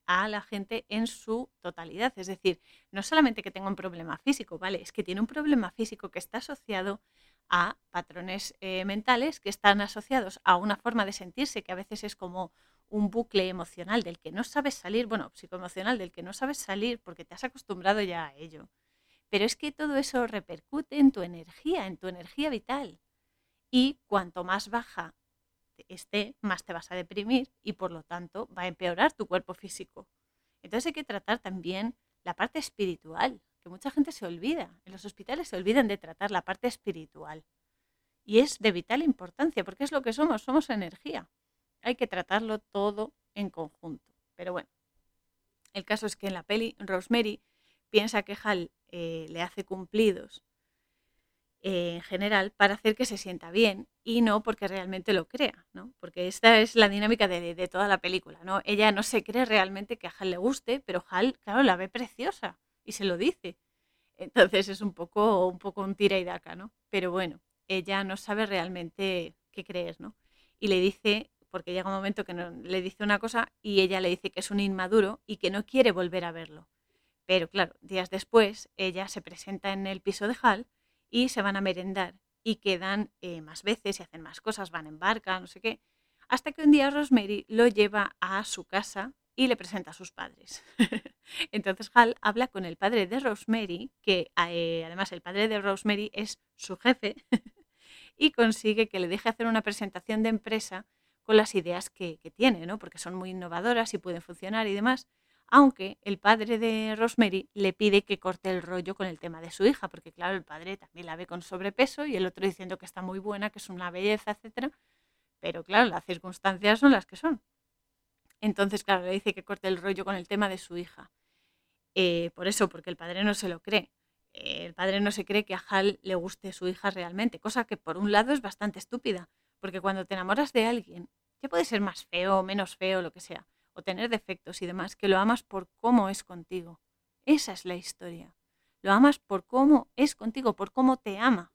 a la gente en su totalidad. Es decir, no solamente que tenga un problema físico, ¿vale? Es que tiene un problema físico que está asociado a patrones eh, mentales que están asociados a una forma de sentirse que a veces es como un bucle emocional del que no sabes salir, bueno, psicoemocional del que no sabes salir porque te has acostumbrado ya a ello. Pero es que todo eso repercute en tu energía, en tu energía vital. Y cuanto más baja esté, más te vas a deprimir y por lo tanto va a empeorar tu cuerpo físico. Entonces hay que tratar también la parte espiritual, que mucha gente se olvida. En los hospitales se olvidan de tratar la parte espiritual. Y es de vital importancia, porque es lo que somos, somos energía hay que tratarlo todo en conjunto. Pero bueno, el caso es que en la peli Rosemary piensa que Hal eh, le hace cumplidos eh, en general para hacer que se sienta bien y no porque realmente lo crea, ¿no? Porque esta es la dinámica de, toda la película, ¿no? Ella no se cree realmente que a Hal le guste, pero Hal, claro, la ve preciosa y se lo dice. Entonces es un poco un, poco un tira y daca, ¿no? Pero bueno, ella no sabe realmente qué creer, ¿no? Y le dice porque llega un momento que le dice una cosa y ella le dice que es un inmaduro y que no quiere volver a verlo. Pero claro, días después ella se presenta en el piso de Hal y se van a merendar y quedan eh, más veces y hacen más cosas, van en barca, no sé qué, hasta que un día Rosemary lo lleva a su casa y le presenta a sus padres. Entonces Hal habla con el padre de Rosemary, que eh, además el padre de Rosemary es su jefe, y consigue que le deje hacer una presentación de empresa con las ideas que, tiene, ¿no? porque son muy innovadoras y pueden funcionar y demás. Aunque el padre de Rosemary le pide que corte el rollo con el tema de su hija, porque claro, el padre también la ve con sobrepeso y el otro diciendo que está muy buena, que es una belleza, etc. Pero claro, las circunstancias son las que son. Entonces, claro, le dice que corte el rollo con el tema de su hija. Eh, por eso, porque el padre no se lo cree. el padre no se cree que a Hal le guste su hija realmente, cosa que por un lado es bastante estúpida, porque cuando te enamoras de alguien, ya puede ser más feo menos feo, lo que sea, o tener defectos y demás, que lo amas por cómo es contigo. Esa es la historia. Lo amas por cómo es contigo, por cómo te ama.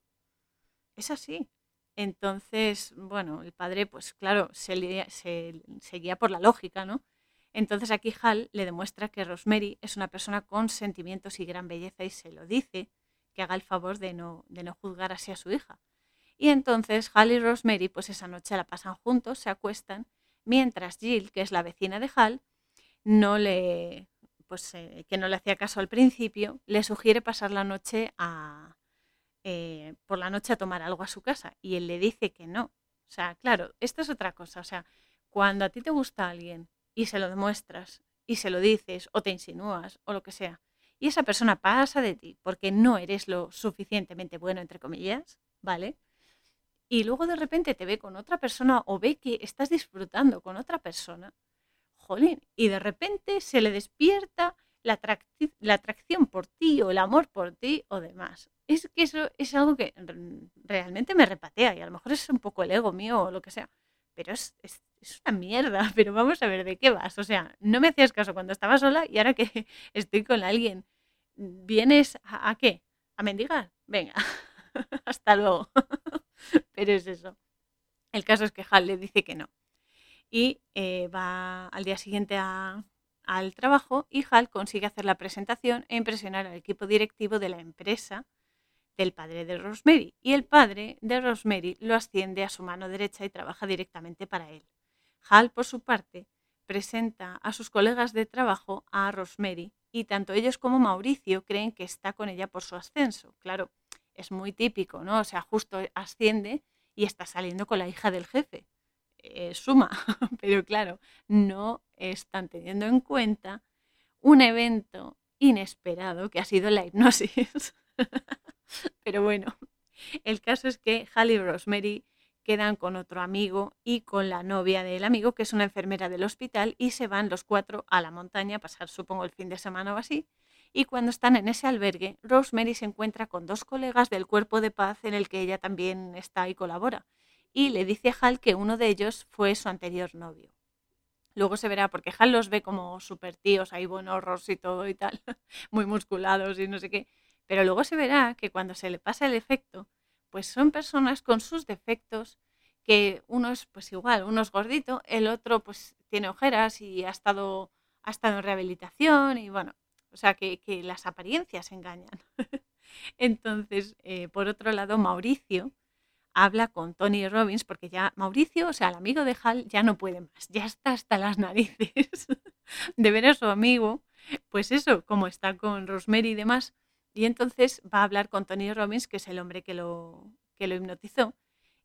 Es así. Entonces, bueno, el padre, pues claro, se, se, guía por la lógica, ¿no? Entonces aquí Hal le demuestra que Rosemary es una persona con sentimientos y gran belleza y se lo dice, que haga el favor de no, de no juzgar así a su hija. Y entonces Hal y Rosemary, pues esa noche la pasan juntos, se acuestan, mientras Jill, que es la vecina de Hal, no le, pues eh, que no le hacía caso al principio, le sugiere pasar la noche a, eh, por la noche a tomar algo a su casa. Y él le dice que no. O sea, claro, esto es otra cosa. O sea, cuando a ti te gusta alguien y se lo demuestras y se lo dices o te insinúas o lo que sea, y esa persona pasa de ti porque no eres lo suficientemente bueno, entre comillas, ¿vale? Y luego de repente te ve con otra persona o ve que estás disfrutando con otra persona, jolín, y de repente se le despierta la, la atracción por ti o el amor por ti o demás. Es que eso es algo que realmente me repatea y a lo mejor es un poco el ego mío o lo que sea, pero es, es, una mierda, pero vamos a ver de qué vas. O sea, no me hacías caso cuando estaba sola y ahora que estoy con alguien, ¿vienes a, a qué? ¿A mendigar? Venga, hasta luego. Pero es eso. El caso es que Hal le dice que no. Y eh, va al día siguiente al trabajo y Hal consigue hacer la presentación e impresionar al equipo directivo de la empresa del padre de Rosemary. Y el padre de Rosemary lo asciende a su mano derecha y trabaja directamente para él. Hal, por su parte, presenta a sus colegas de trabajo a Rosemary y tanto ellos como Mauricio creen que está con ella por su ascenso. Claro, es muy típico, ¿no? O sea, justo asciende y está saliendo con la hija del jefe. Eh, suma, pero claro, no están teniendo en cuenta un evento inesperado que ha sido la hipnosis. Pero bueno, el caso es que Hal y Rosemary quedan con otro amigo y con la novia del amigo, que es una enfermera del hospital, y se van los cuatro a la montaña a pasar, supongo, el fin de semana o así. Y cuando están en ese albergue, Rosemary se encuentra con dos colegas del cuerpo de paz en el que ella también está y colabora. Y le dice a Hal que uno de ellos fue su anterior novio. Luego se verá, porque Hal los ve como super tíos, ahí buenos y todo y tal, muy musculados y no sé qué. Pero luego se verá que cuando se le pasa el efecto, pues son personas con sus defectos, que uno es pues igual, uno es gordito, el otro pues tiene ojeras y ha estado, ha estado en rehabilitación y bueno, o sea que, las apariencias engañan. Entonces, eh, por otro lado, Mauricio habla con Tony Robbins porque ya Mauricio, o sea, el amigo de Hal, ya no puede más, ya está hasta las narices de ver a su amigo, pues eso, como está con Rosemary y demás, y entonces va a hablar con Tony Robbins, que es el hombre que lo, que lo hipnotizó,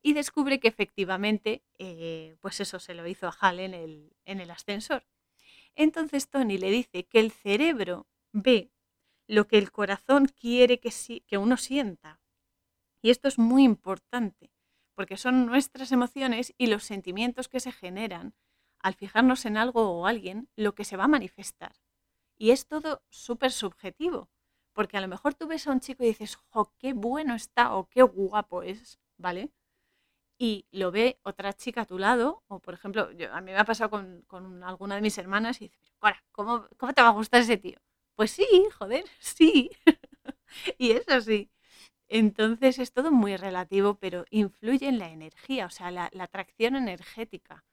y descubre que efectivamente, eh, pues eso se lo hizo a Hal en el, en el ascensor. Entonces Tony le dice que el cerebro ve lo que el corazón quiere que, que uno sienta. Y esto es muy importante, porque son nuestras emociones y los sentimientos que se generan al fijarnos en algo o alguien lo que se va a manifestar. Y es todo súper subjetivo. Porque a lo mejor tú ves a un chico y dices, jo, qué bueno está o qué guapo es, ¿vale? Y lo ve otra chica a tu lado, o por ejemplo, a mí me ha pasado con, alguna de mis hermanas y dice, Cora, ¿cómo, ¿cómo te va a gustar ese tío? Pues sí, joder, sí. y es así. Entonces es todo muy relativo, pero influye en la energía, o sea, la, la, atracción energética.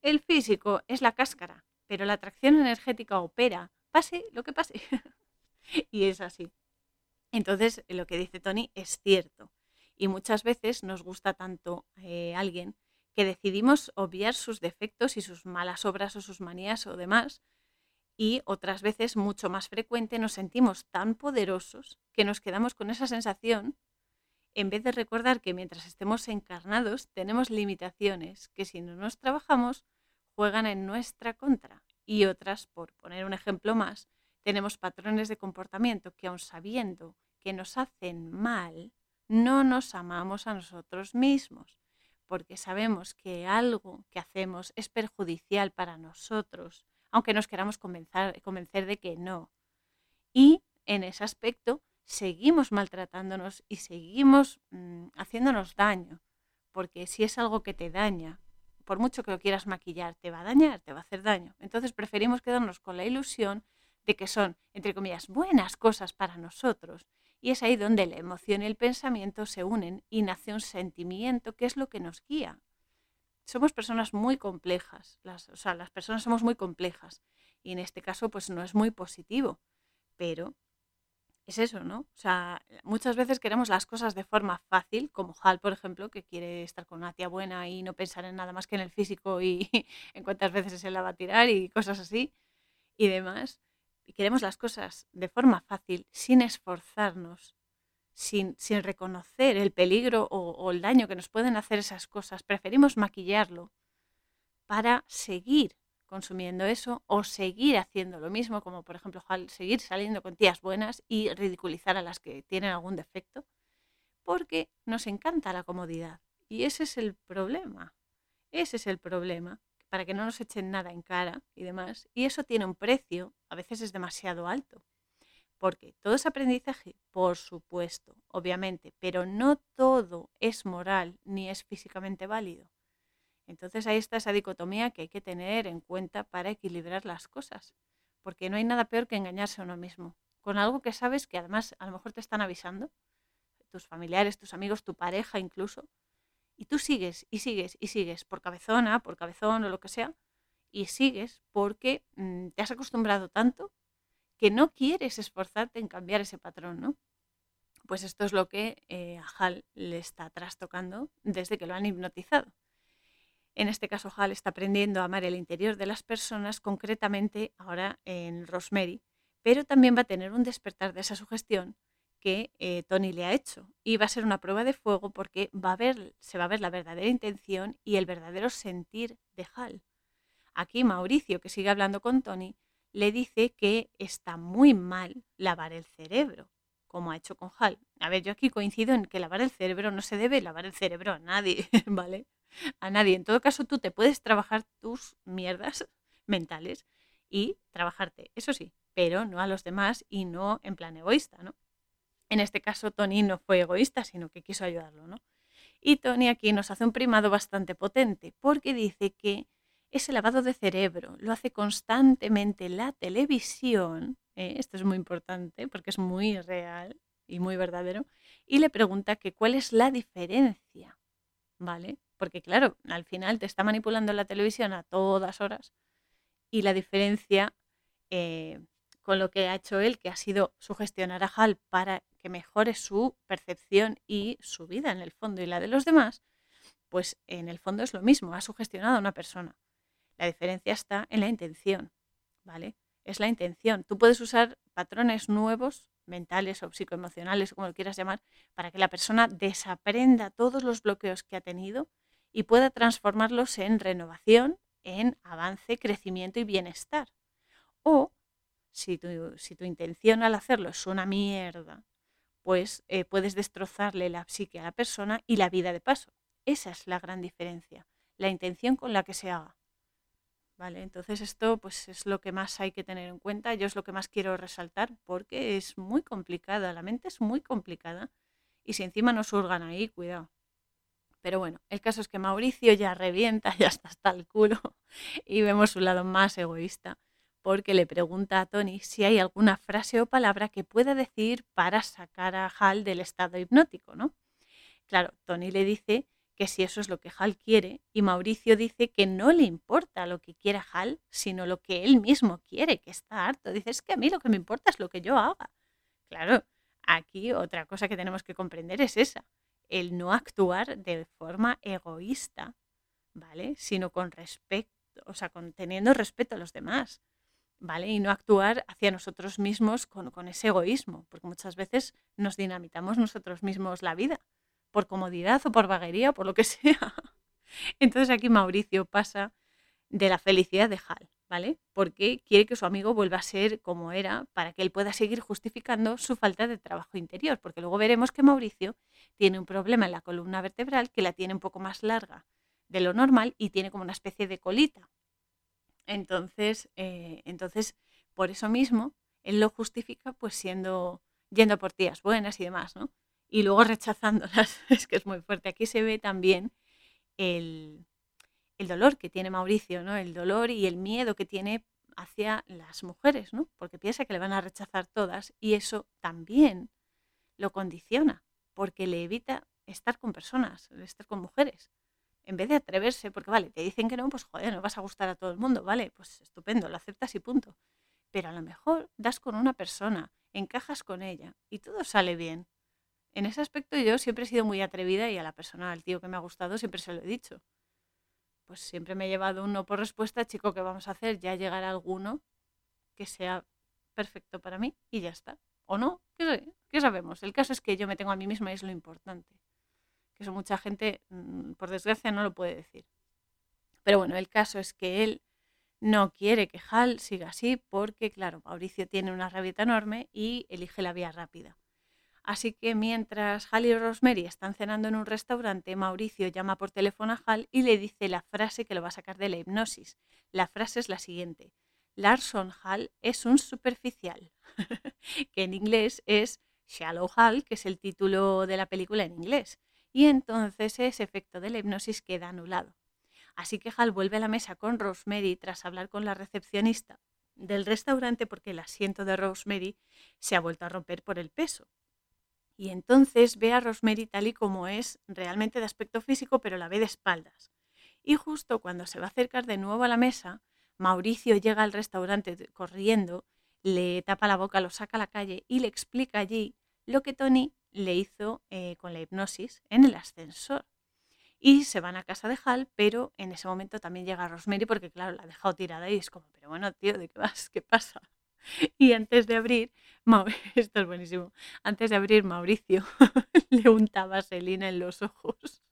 El físico es la cáscara, pero la atracción energética opera, pase lo que pase. y es así. Entonces, lo que dice Tony es cierto. Y muchas veces nos gusta tanto eh, alguien que decidimos obviar sus defectos y sus malas obras o sus manías o demás. Y otras veces, mucho más frecuente, nos sentimos tan poderosos que nos quedamos con esa sensación en vez de recordar que mientras estemos encarnados tenemos limitaciones que si no nos trabajamos juegan en nuestra contra. Y otras, por poner un ejemplo más, tenemos patrones de comportamiento que aun sabiendo que nos hacen mal, no nos amamos a nosotros mismos, porque sabemos que algo que hacemos es perjudicial para nosotros, aunque nos queramos convencer, convencer de que no. Y en ese aspecto seguimos maltratándonos y seguimos mm, haciéndonos daño, porque si es algo que te daña, por mucho que lo quieras maquillar, te va a dañar, te va a hacer daño. Entonces preferimos quedarnos con la ilusión de que son, entre comillas, buenas cosas para nosotros. Y es ahí donde la emoción y el pensamiento se unen y nace un sentimiento que es lo que nos guía. Somos personas muy complejas, las, o sea, las personas somos muy complejas y en este caso pues no es muy positivo, pero es eso, ¿no? O sea, muchas veces queremos las cosas de forma fácil, como Hal, por ejemplo, que quiere estar con una tía buena y no pensar en nada más que en el físico y en cuántas veces se la va a tirar y cosas así y demás y queremos las cosas de forma fácil, sin esforzarnos, sin, sin reconocer el peligro o, el daño que nos pueden hacer esas cosas, preferimos maquillarlo para seguir consumiendo eso o seguir haciendo lo mismo, como por ejemplo seguir saliendo con tías buenas y ridiculizar a las que tienen algún defecto, porque nos encanta la comodidad. Y ese es el problema. Ese es el problema para que no nos echen nada en cara y demás. Y eso tiene un precio, a veces es demasiado alto. Porque todo es aprendizaje, por supuesto, obviamente, pero no todo es moral ni es físicamente válido. Entonces ahí está esa dicotomía que hay que tener en cuenta para equilibrar las cosas, porque no hay nada peor que engañarse a uno mismo, con algo que sabes que además a lo mejor te están avisando, tus familiares, tus amigos, tu pareja incluso, y tú sigues y sigues y sigues por cabezona, por cabezón o lo que sea, y sigues porque mm, te has acostumbrado tanto que no quieres esforzarte en cambiar ese patrón, ¿no? Pues esto es lo que eh, a Hal le está trastocando desde que lo han hipnotizado. En este caso, Hal está aprendiendo a amar el interior de las personas, concretamente ahora en Rosemary, pero también va a tener un despertar de esa sugestión que eh, Tony le ha hecho. Y va a ser una prueba de fuego porque va a ver, se va a ver la verdadera intención y el verdadero sentir de Hal. Aquí Mauricio, que sigue hablando con Tony, le dice que está muy mal lavar el cerebro, como ha hecho con Hal. A ver, yo aquí coincido en que lavar el cerebro no se debe lavar el cerebro a nadie, ¿vale? A nadie. En todo caso, tú te puedes trabajar tus mierdas mentales y trabajarte, eso sí, pero no a los demás y no en plan egoísta, ¿no? En este caso, Tony no fue egoísta, sino que quiso ayudarlo, ¿no? Y Tony aquí nos hace un primado bastante potente, porque dice que ese lavado de cerebro lo hace constantemente la televisión, ¿eh? esto es muy importante porque es muy real y muy verdadero, y le pregunta que cuál es la diferencia, ¿vale? Porque claro, al final te está manipulando la televisión a todas horas y la diferencia eh, con lo que ha hecho él, que ha sido sugestionar a Hal para que mejore su percepción y su vida en el fondo y la de los demás, pues en el fondo es lo mismo, ha sugestionado a una persona. La diferencia está en la intención, ¿vale? Es la intención. Tú puedes usar patrones nuevos, mentales o psicoemocionales, como lo quieras llamar, para que la persona desaprenda todos los bloqueos que ha tenido y pueda transformarlos en renovación, en avance, crecimiento y bienestar. O si tu, si tu intención al hacerlo es una mierda, pues eh, puedes destrozarle la psique a la persona y la vida de paso. Esa es la gran diferencia, la intención con la que se haga. ¿Vale? Entonces esto pues es lo que más hay que tener en cuenta, yo es lo que más quiero resaltar porque es muy complicada, la mente es muy complicada y si encima nos hurgan ahí, cuidado. Pero bueno, el caso es que Mauricio ya revienta, ya está hasta el culo y vemos su lado más egoísta porque le pregunta a Tony si hay alguna frase o palabra que pueda decir para sacar a Hal del estado hipnótico, ¿no? Claro, Tony le dice que si eso es lo que Hal quiere y Mauricio dice que no le importa lo que quiera Hal, sino lo que él mismo quiere, que está harto. Dice, es que a mí lo que me importa es lo que yo haga. Claro, aquí otra cosa que tenemos que comprender es esa, el no actuar de forma egoísta, ¿vale? Sino con respeto, o sea, con, teniendo respeto a los demás. ¿vale? Y no actuar hacia nosotros mismos con, con, ese egoísmo, porque muchas veces nos dinamitamos nosotros mismos la vida, por comodidad o por vaguería, o por lo que sea. Entonces aquí Mauricio pasa de la felicidad de Hal, ¿vale? Porque quiere que su amigo vuelva a ser como era para que él pueda seguir justificando su falta de trabajo interior, porque luego veremos que Mauricio tiene un problema en la columna vertebral que la tiene un poco más larga de lo normal y tiene como una especie de colita, entonces, eh, entonces, por eso mismo, él lo justifica pues siendo, yendo por tías buenas y demás, ¿no? Y luego rechazándolas, es que es muy fuerte. Aquí se ve también el, el dolor que tiene Mauricio, ¿no? El dolor y el miedo que tiene hacia las mujeres, ¿no? Porque piensa que le van a rechazar todas y eso también lo condiciona, porque le evita estar con personas, estar con mujeres en vez de atreverse, porque vale, te dicen que no, pues joder, no vas a gustar a todo el mundo, vale, pues estupendo, lo aceptas y punto. Pero a lo mejor das con una persona, encajas con ella y todo sale bien. En ese aspecto yo siempre he sido muy atrevida y a la persona, al tío que me ha gustado, siempre se lo he dicho. Pues siempre me he llevado un no por respuesta, chico, ¿qué vamos a hacer? Ya llegará alguno que sea perfecto para mí y ya está. ¿O no? ¿Qué, ¿Qué sabemos? El caso es que yo me tengo a mí misma y es lo importante eso mucha gente, mm, por desgracia, no lo puede decir. Pero bueno, el caso es que él no quiere que Hal siga así porque, claro, Mauricio tiene una rabieta enorme y elige la vía rápida. Así que mientras Hal y Rosemary están cenando en un restaurante, Mauricio llama por teléfono a Hal y le dice la frase que lo va a sacar de la hipnosis. La frase es la siguiente. Larson Hal es un superficial, que en inglés es Shallow Hal, que es el título de la película en inglés y entonces ese efecto de la hipnosis queda anulado. Así que Hal vuelve a la mesa con Rosemary tras hablar con la recepcionista del restaurante porque el asiento de Rosemary se ha vuelto a romper por el peso. Y entonces ve a Rosemary tal y como es realmente de aspecto físico, pero la ve de espaldas. Y justo cuando se va a acercar de nuevo a la mesa, Mauricio llega al restaurante corriendo, le tapa la boca, lo saca a la calle y le explica allí lo que Tony le hizo eh, con la hipnosis en el ascensor. Y se van a casa de Hal, pero en ese momento también llega Rosemary porque, claro, la ha dejado tirada y es como, pero bueno, tío, ¿de qué vas? ¿Qué pasa? Y antes de abrir, esto es buenísimo, antes de abrir Mauricio le unta vaselina en los ojos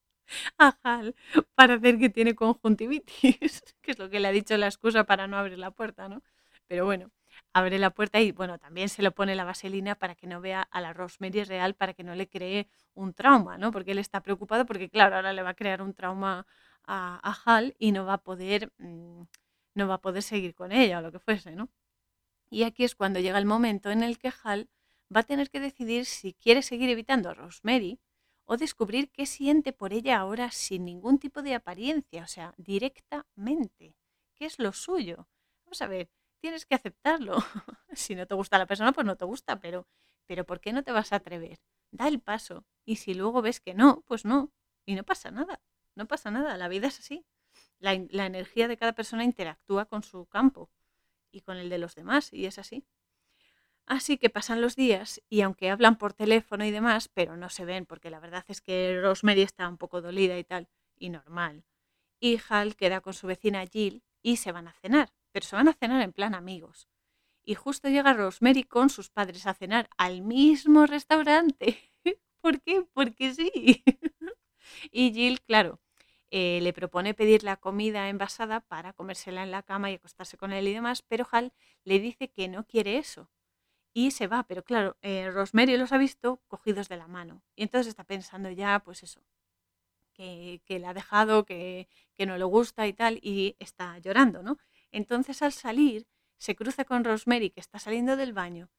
a Hal para hacer que tiene conjuntivitis, que es lo que le ha dicho la excusa para no abrir la puerta, ¿no? Pero bueno, abre la puerta y bueno, también se lo pone la vaselina para que no vea a la Rosemary real, para que no le cree un trauma, ¿no? Porque él está preocupado porque claro, ahora le va a crear un trauma a, a Hal y no va a poder mm, no va a poder seguir con ella o lo que fuese, ¿no? Y aquí es cuando llega el momento en el que Hal va a tener que decidir si quiere seguir evitando a Rosemary o descubrir qué siente por ella ahora sin ningún tipo de apariencia, o sea, directamente. ¿Qué es lo suyo? Vamos a ver, tienes que aceptarlo. si no te gusta la persona, pues no te gusta, pero, pero ¿por qué no te vas a atrever? Da el paso. Y si luego ves que no, pues no. Y no pasa nada. No pasa nada. La vida es así. La, la energía de cada persona interactúa con su campo y con el de los demás, y es así. Así que pasan los días y aunque hablan por teléfono y demás, pero no se ven porque la verdad es que Rosemary está un poco dolida y tal, y normal. Y Hal queda con su vecina Jill y se van a cenar, pero se van a cenar en plan amigos. Y justo llega Rosemary con sus padres a cenar al mismo restaurante. ¿Por qué? Porque sí. y Jill, claro, eh, le propone pedir la comida envasada para comérsela en la cama y acostarse con él y demás, pero Hal le dice que no quiere eso. Y se va, pero claro, eh, Rosemary los ha visto cogidos de la mano. Y entonces está pensando ya, pues eso, que, que le ha dejado, que, que no le gusta y tal, y está llorando, ¿no? Entonces al salir, se cruza con Rosemary, que está saliendo del baño,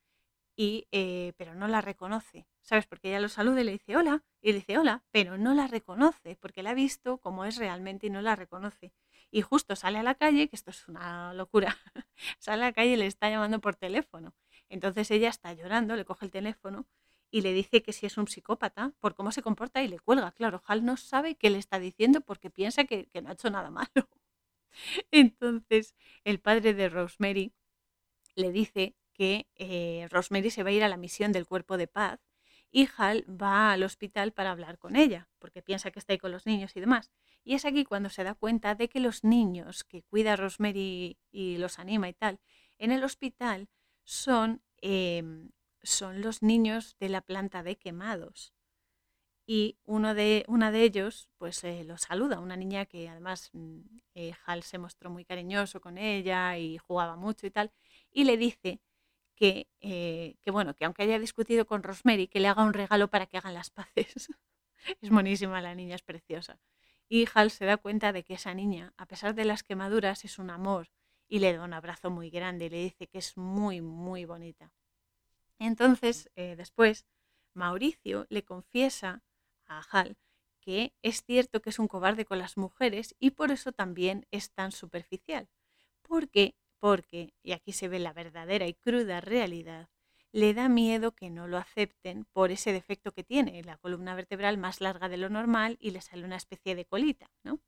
y, eh, pero no la reconoce, ¿sabes? Porque ella lo saluda y le dice hola, y le dice hola, pero no la reconoce, porque la ha visto como es realmente y no la reconoce. Y justo sale a la calle, que esto es una locura, sale a la calle y le está llamando por teléfono. Entonces ella está llorando, le coge el teléfono y le dice que si es un psicópata por cómo se comporta y le cuelga. Claro, Hal no sabe qué le está diciendo porque piensa que, que no ha hecho nada malo. Entonces el padre de Rosemary le dice que eh, Rosemary se va a ir a la misión del cuerpo de paz y Hal va al hospital para hablar con ella, porque piensa que está ahí con los niños y demás. Y es aquí cuando se da cuenta de que los niños que cuida Rosemary y los anima y tal, en el hospital son, em, son los niños de la planta de quemados. Y uno de, una de ellos pues eh, lo saluda, una niña que además mm, eh, Hal se mostró muy cariñoso con ella y jugaba mucho y tal, y le dice eh, que, bueno, que aunque haya discutido con Rosemary, que le haga un regalo para que hagan las paces. es buenísima la niña, es preciosa. Y Hal se da cuenta de que esa niña, a pesar de las quemaduras, es un amor y le da un abrazo muy grande y le dice que es muy, muy bonita. Entonces, eh, después, Mauricio le confiesa a Hal que es cierto que es un cobarde con las mujeres y por eso también es tan superficial, porque porque, y aquí se ve la verdadera y cruda realidad, le da miedo que no lo acepten por ese defecto que tiene, la columna vertebral más larga de lo normal y le sale una especie de colita, ¿no?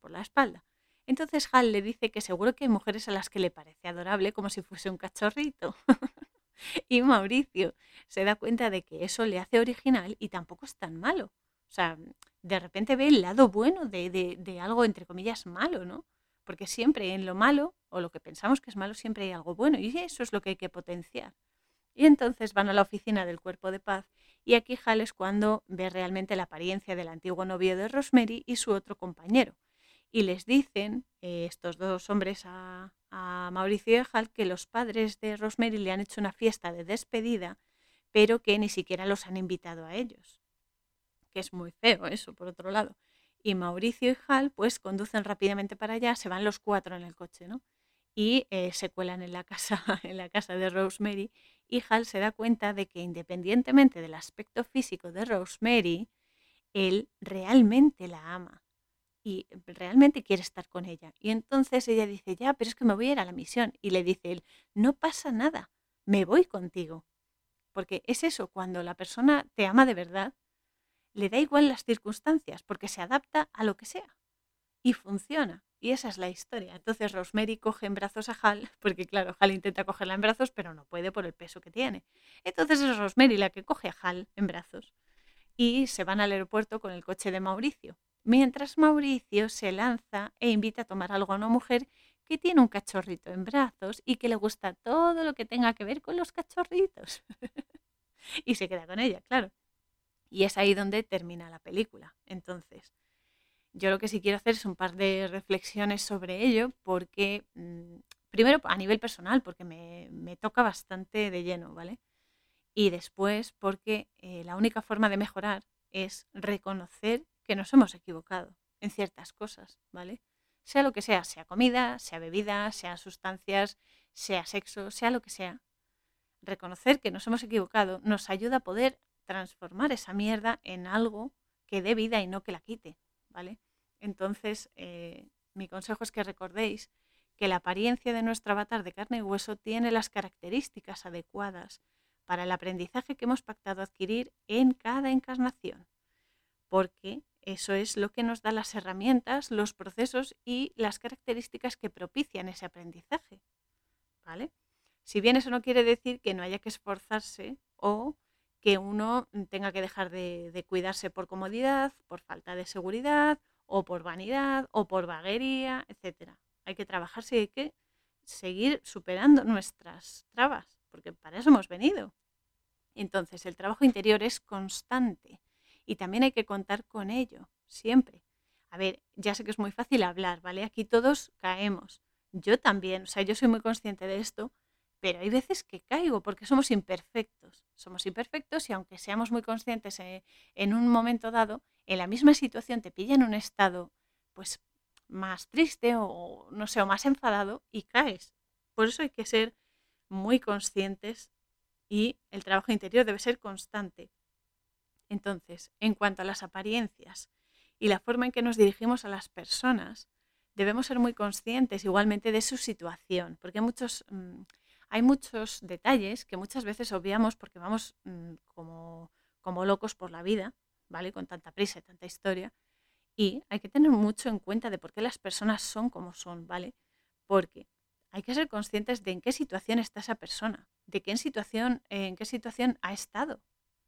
Por la espalda. Entonces Hal le dice que seguro que hay mujeres a las que le parece adorable como si fuese un cachorrito. y Mauricio se da cuenta de que eso le hace original y tampoco es tan malo. O sea, de repente ve el lado bueno de, de, de algo, entre comillas, malo, ¿no? Porque siempre en lo malo, o lo que pensamos que es malo, siempre hay algo bueno, y eso es lo que hay que potenciar. Y entonces van a la oficina del cuerpo de paz, y aquí Hal es cuando ve realmente la apariencia del antiguo novio de Rosemary y su otro compañero. Y les dicen eh, estos dos hombres a, a Mauricio y Hal que los padres de Rosemary le han hecho una fiesta de despedida, pero que ni siquiera los han invitado a ellos. Que es muy feo eso, por otro lado y Mauricio y Hal pues conducen rápidamente para allá, se van los cuatro en el coche, ¿no? Y eh, se cuelan en la, casa, en la casa de Rosemary y Hal se da cuenta de que independientemente del aspecto físico de Rosemary, él realmente la ama y realmente quiere estar con ella. Y entonces ella dice, ya, pero es que me voy a ir a la misión. Y le dice él, no pasa nada, me voy contigo. Porque es eso, cuando la persona te ama de verdad, le da igual las circunstancias porque se adapta a lo que sea. Y funciona. Y esa es la historia. Entonces Rosemary coge en brazos a Hal, porque claro, Hal intenta cogerla en brazos, pero no puede por el peso que tiene. Entonces es Rosemary la que coge a Hal en brazos. Y se van al aeropuerto con el coche de Mauricio. Mientras Mauricio se lanza e invita a tomar algo a una mujer que tiene un cachorrito en brazos y que le gusta todo lo que tenga que ver con los cachorritos. y se queda con ella, claro. Y es ahí donde termina la película. Entonces, yo lo que sí quiero hacer es un par de reflexiones sobre ello, porque mm, Primero a nivel personal, porque me, me toca bastante de lleno, ¿vale? Y después porque eh, la única forma de mejorar es reconocer que nos hemos equivocado en ciertas cosas, ¿vale? Sea lo que sea, sea comida, sea bebida, sea sustancias, sea sexo, sea lo que sea. Reconocer que nos hemos equivocado nos ayuda a poder transformar esa mierda en algo que dé vida y no que la quite, ¿vale? Entonces, eh, mi consejo es que recordéis que la apariencia de nuestro avatar de carne y hueso tiene las características adecuadas para el aprendizaje que hemos pactado adquirir en cada encarnación, porque eso es lo que nos da las herramientas, los procesos y las características que propician ese aprendizaje. ¿Vale? Si bien eso no quiere decir que no haya que esforzarse o que uno tenga que dejar de, cuidarse por comodidad, por falta de seguridad o por vanidad o por vaguería, etc. Hay que trabajarse y hay que seguir superando nuestras trabas porque para eso hemos venido. Entonces, el trabajo interior es constante y también hay que contar con ello, siempre. A ver, ya sé que es muy fácil hablar, ¿vale? Aquí todos caemos. Yo también, o sea, yo soy muy consciente de esto, pero hay veces que caigo porque somos imperfectos. Somos imperfectos y aunque seamos muy conscientes en, eh, en un momento dado, en la misma situación te pilla en un estado, pues, más triste o, no sé, o más enfadado y caes. Por eso hay que ser muy conscientes y el trabajo interior debe ser constante. Entonces, en cuanto a las apariencias y la forma en que nos dirigimos a las personas, debemos ser muy conscientes igualmente de su situación, porque muchos, mm, hay muchos detalles que muchas veces obviamos porque vamos mm, como, locos por la vida, ¿vale? Con tanta prisa y tanta historia. Y hay que tener mucho en cuenta de por qué las personas son como son, ¿vale? Porque hay que ser conscientes de en qué situación está esa persona, de qué situación, en qué situación ha estado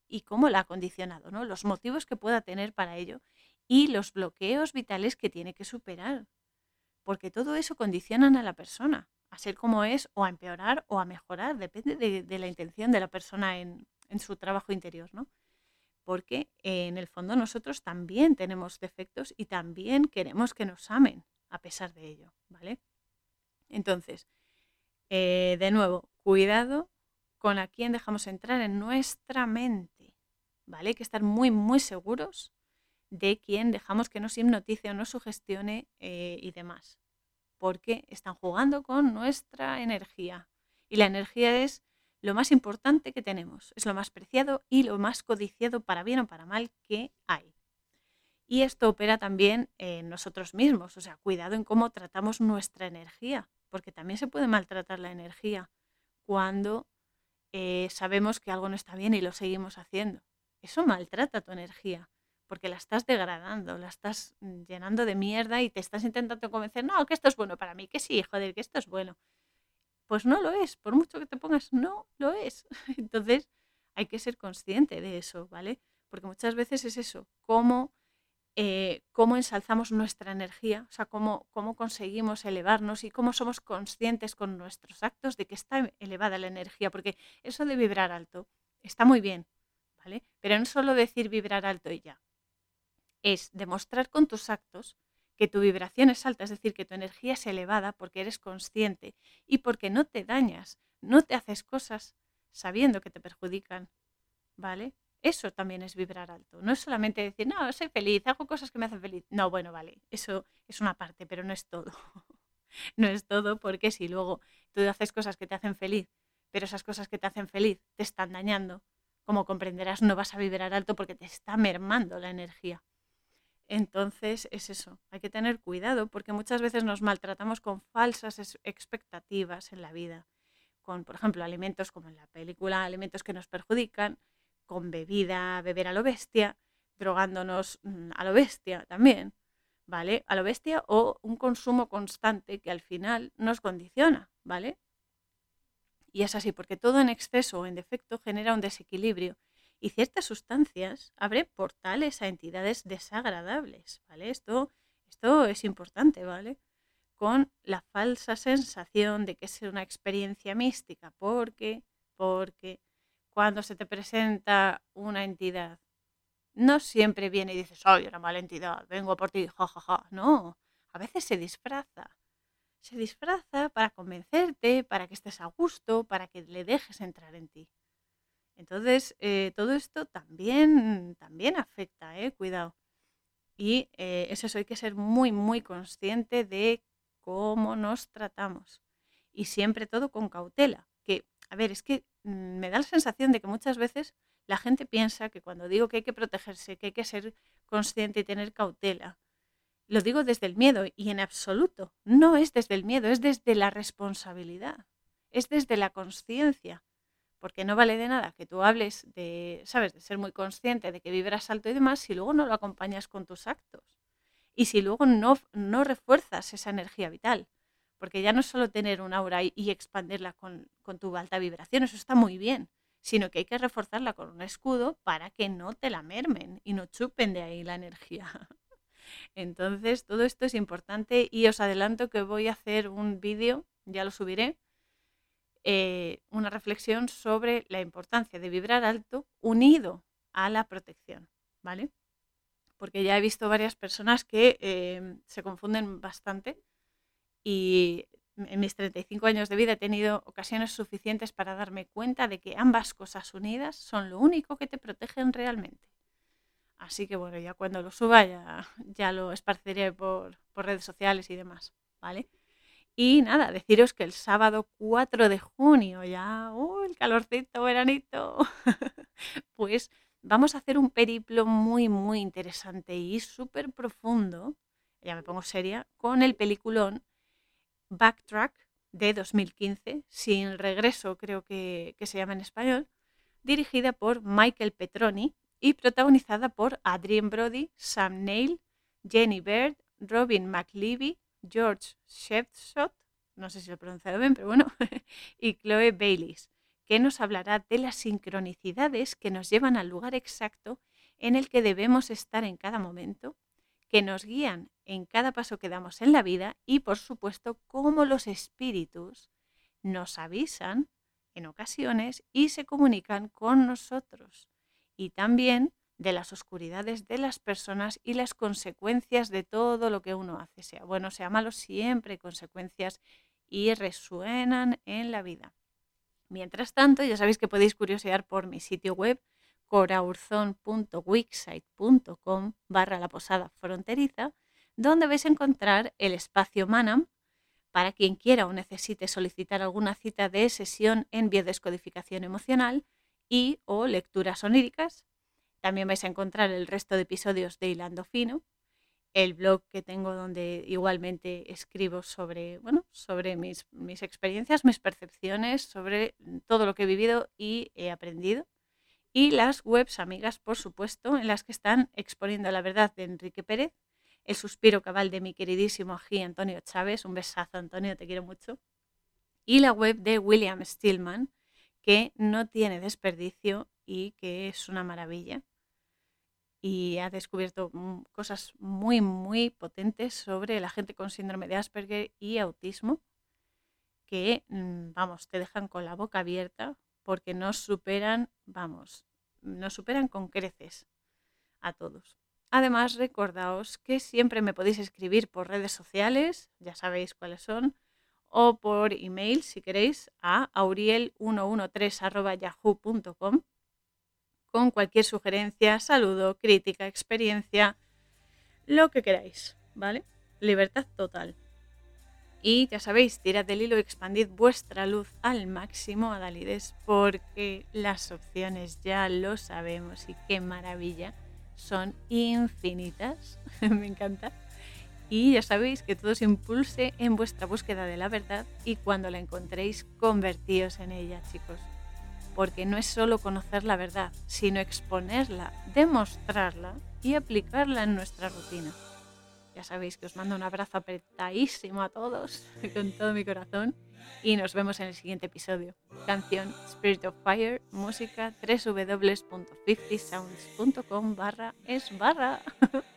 y cómo la ha condicionado, ¿no? los motivos que pueda tener para ello y los bloqueos vitales que tiene que superar. Porque todo eso condicionan a la persona a ser como es o a empeorar o a mejorar, depende de, la intención de la persona en, su trabajo interior, ¿no? Porque en el fondo nosotros también tenemos defectos y también queremos que nos amen a pesar de ello, ¿vale? Entonces, eh, de nuevo, cuidado con a quién dejamos entrar en nuestra mente, ¿vale? Hay que estar muy, muy seguros de quién dejamos que nos hipnotice o nos sugestione eh, y demás, porque están jugando con nuestra energía. Y la energía es lo más importante que tenemos, es lo más preciado y lo más codiciado para bien o para mal que hay. Y esto opera también en nosotros mismos, o sea, cuidado en cómo tratamos nuestra energía, porque también se puede maltratar la energía cuando eh, sabemos que algo no está bien y lo seguimos haciendo. Eso maltrata tu energía, porque la estás degradando, la estás mm, llenando de mierda y te estás intentando convencer, no, que esto es bueno para mí, que sí, joder, que esto es bueno. Pues no lo es, por mucho que te pongas, no lo es. Entonces hay que ser consciente de eso, ¿vale? Porque muchas veces es eso, cómo eh, cómo ensalzamos nuestra energía, o sea, cómo, cómo conseguimos elevarnos y cómo somos conscientes con nuestros actos de que está elevada la energía, porque eso de vibrar alto está muy bien, ¿vale? Pero no solo decir vibrar alto y ya, es demostrar con tus actos que tu vibración es alta, es decir, que tu energía es elevada porque eres consciente y porque no te dañas, no te haces cosas sabiendo que te perjudican, ¿vale? Eso también es vibrar alto. No es solamente decir, no, soy feliz, hago cosas que me hacen feliz. No, bueno, vale, eso es una parte, pero no es todo. no es todo porque si luego tú haces cosas que te hacen feliz, pero esas cosas que te hacen feliz te están dañando, como comprenderás, no vas a vibrar alto porque te está mermando la energía. Entonces es eso, hay que tener cuidado porque muchas veces nos maltratamos con falsas expectativas en la vida, con, por ejemplo, alimentos como en la película, alimentos que nos perjudican, con bebida, beber a lo bestia, drogándonos mm, a lo bestia también, ¿vale? A lo bestia o un consumo constante que al final nos condiciona, ¿vale? Y es así, porque todo en exceso o en defecto genera un desequilibrio y ciertas sustancias abren portales a entidades desagradables, ¿vale? Esto, esto es importante, ¿vale? Con la falsa sensación de que es una experiencia mística, porque, porque cuando se te presenta una entidad, no siempre viene y dices, soy una mala entidad, vengo por ti, jajaja. Ja, ja. No, a veces se disfraza. se disfraza para convencerte, para que estés a gusto, para que le dejes entrar en ti. Entonces, eh, todo esto también, también afecta, ¿eh? cuidado. Y eh, es eso, hay que ser muy, muy consciente de cómo nos tratamos. Y siempre todo con cautela. Que, a ver, es que mm, me da la sensación de que muchas veces la gente piensa que cuando digo que hay que protegerse, que hay que ser consciente y tener cautela, lo digo desde el miedo y en absoluto. No es desde el miedo, es desde la responsabilidad, es desde la conciencia porque no vale de nada que tú hables de, sabes, de ser muy consciente de que vibras alto y demás si luego no lo acompañas con tus actos. Y si luego no, no refuerzas esa energía vital. Porque ya no es solo tener un aura y, expandirla con, con tu alta vibración, eso está muy bien, sino que hay que reforzarla con un escudo para que no te la mermen y no chupen de ahí la energía. Entonces, todo esto es importante y os adelanto que voy a hacer un vídeo, ya lo subiré, eh, una reflexión sobre la importancia de vibrar alto unido a la protección, ¿vale? Porque ya he visto varias personas que em, se confunden bastante y en mis 35 años de vida he tenido ocasiones suficientes para darme cuenta de que ambas cosas unidas son lo único que te protegen realmente. Así que bueno, ya cuando lo suba ya, ya lo esparciré por, por redes sociales y demás, ¿vale? Y nada, deciros que el sábado 4 de junio, ya, uh, el calorcito, veranito, pues vamos a hacer un periplo muy, muy interesante y súper profundo, ya me pongo seria, con el peliculón Backtrack de 2015, Sin Regreso creo que, que se llama en español, dirigida por Michael Petroni y protagonizada por Adrien Brody, Sam Neill, Jenny Bird, Robin McLeavy, George Shepshot, no sé si lo he pronunciado bien, pero bueno, y Chloe Baylis, que nos hablará de las sincronicidades que nos llevan al lugar exacto en el que debemos estar en cada momento, que nos guían en cada paso que damos en la vida y, por supuesto, cómo los espíritus nos avisan en ocasiones y se comunican con nosotros. Y también de las oscuridades de las personas y las consecuencias de todo lo que uno hace, sea bueno, sea malo, siempre hay consecuencias y resuenan en la vida. Mientras tanto, ya sabéis que podéis curiosear por mi sitio web coraurzon.wixsite.com barra la posada fronteriza, donde vais a encontrar el espacio Manam para quien quiera o necesite solicitar alguna cita de sesión en biodescodificación emocional y o lecturas oníricas también vais a encontrar el resto de episodios de Hilando Fino, el blog que tengo donde igualmente escribo sobre, bueno, sobre mis, mis experiencias, mis percepciones, sobre todo lo que he vivido y he aprendido. Y las webs amigas, por supuesto, en las que están exponiendo la verdad de Enrique Pérez, el suspiro cabal de mi queridísimo ají Antonio Chávez, un besazo Antonio, te quiero mucho, y la web de William Stillman, que no tiene desperdicio y que es una maravilla y ha descubierto mm, cosas muy, muy potentes sobre la gente con síndrome de Asperger y autismo que, mm, vamos, te dejan con la boca abierta porque nos superan, vamos, nos superan con creces a todos. Además, recordaos que siempre me podéis escribir por redes sociales, ya sabéis cuáles son, o por email si queréis a auriel113.yahoo.com con cualquier sugerencia, saludo, crítica, experiencia, lo que queráis, ¿vale? Libertad total. Y ya sabéis, tirad del hilo y expandid vuestra luz al máximo, Adalides, porque las opciones ya lo sabemos y qué maravilla, son infinitas, me encanta. Y ya sabéis que todo se impulse en vuestra búsqueda de la verdad y cuando la encontréis, convertíos en ella, chicos porque no es solo conocer la verdad, sino exponerla, demostrarla y aplicarla en nuestra rutina. Ya sabéis que os mando un abrazo apretadísimo a todos, con todo mi corazón, y nos vemos en el siguiente episodio. Canción Spirit of Fire, música www.50sounds.com barra es barra.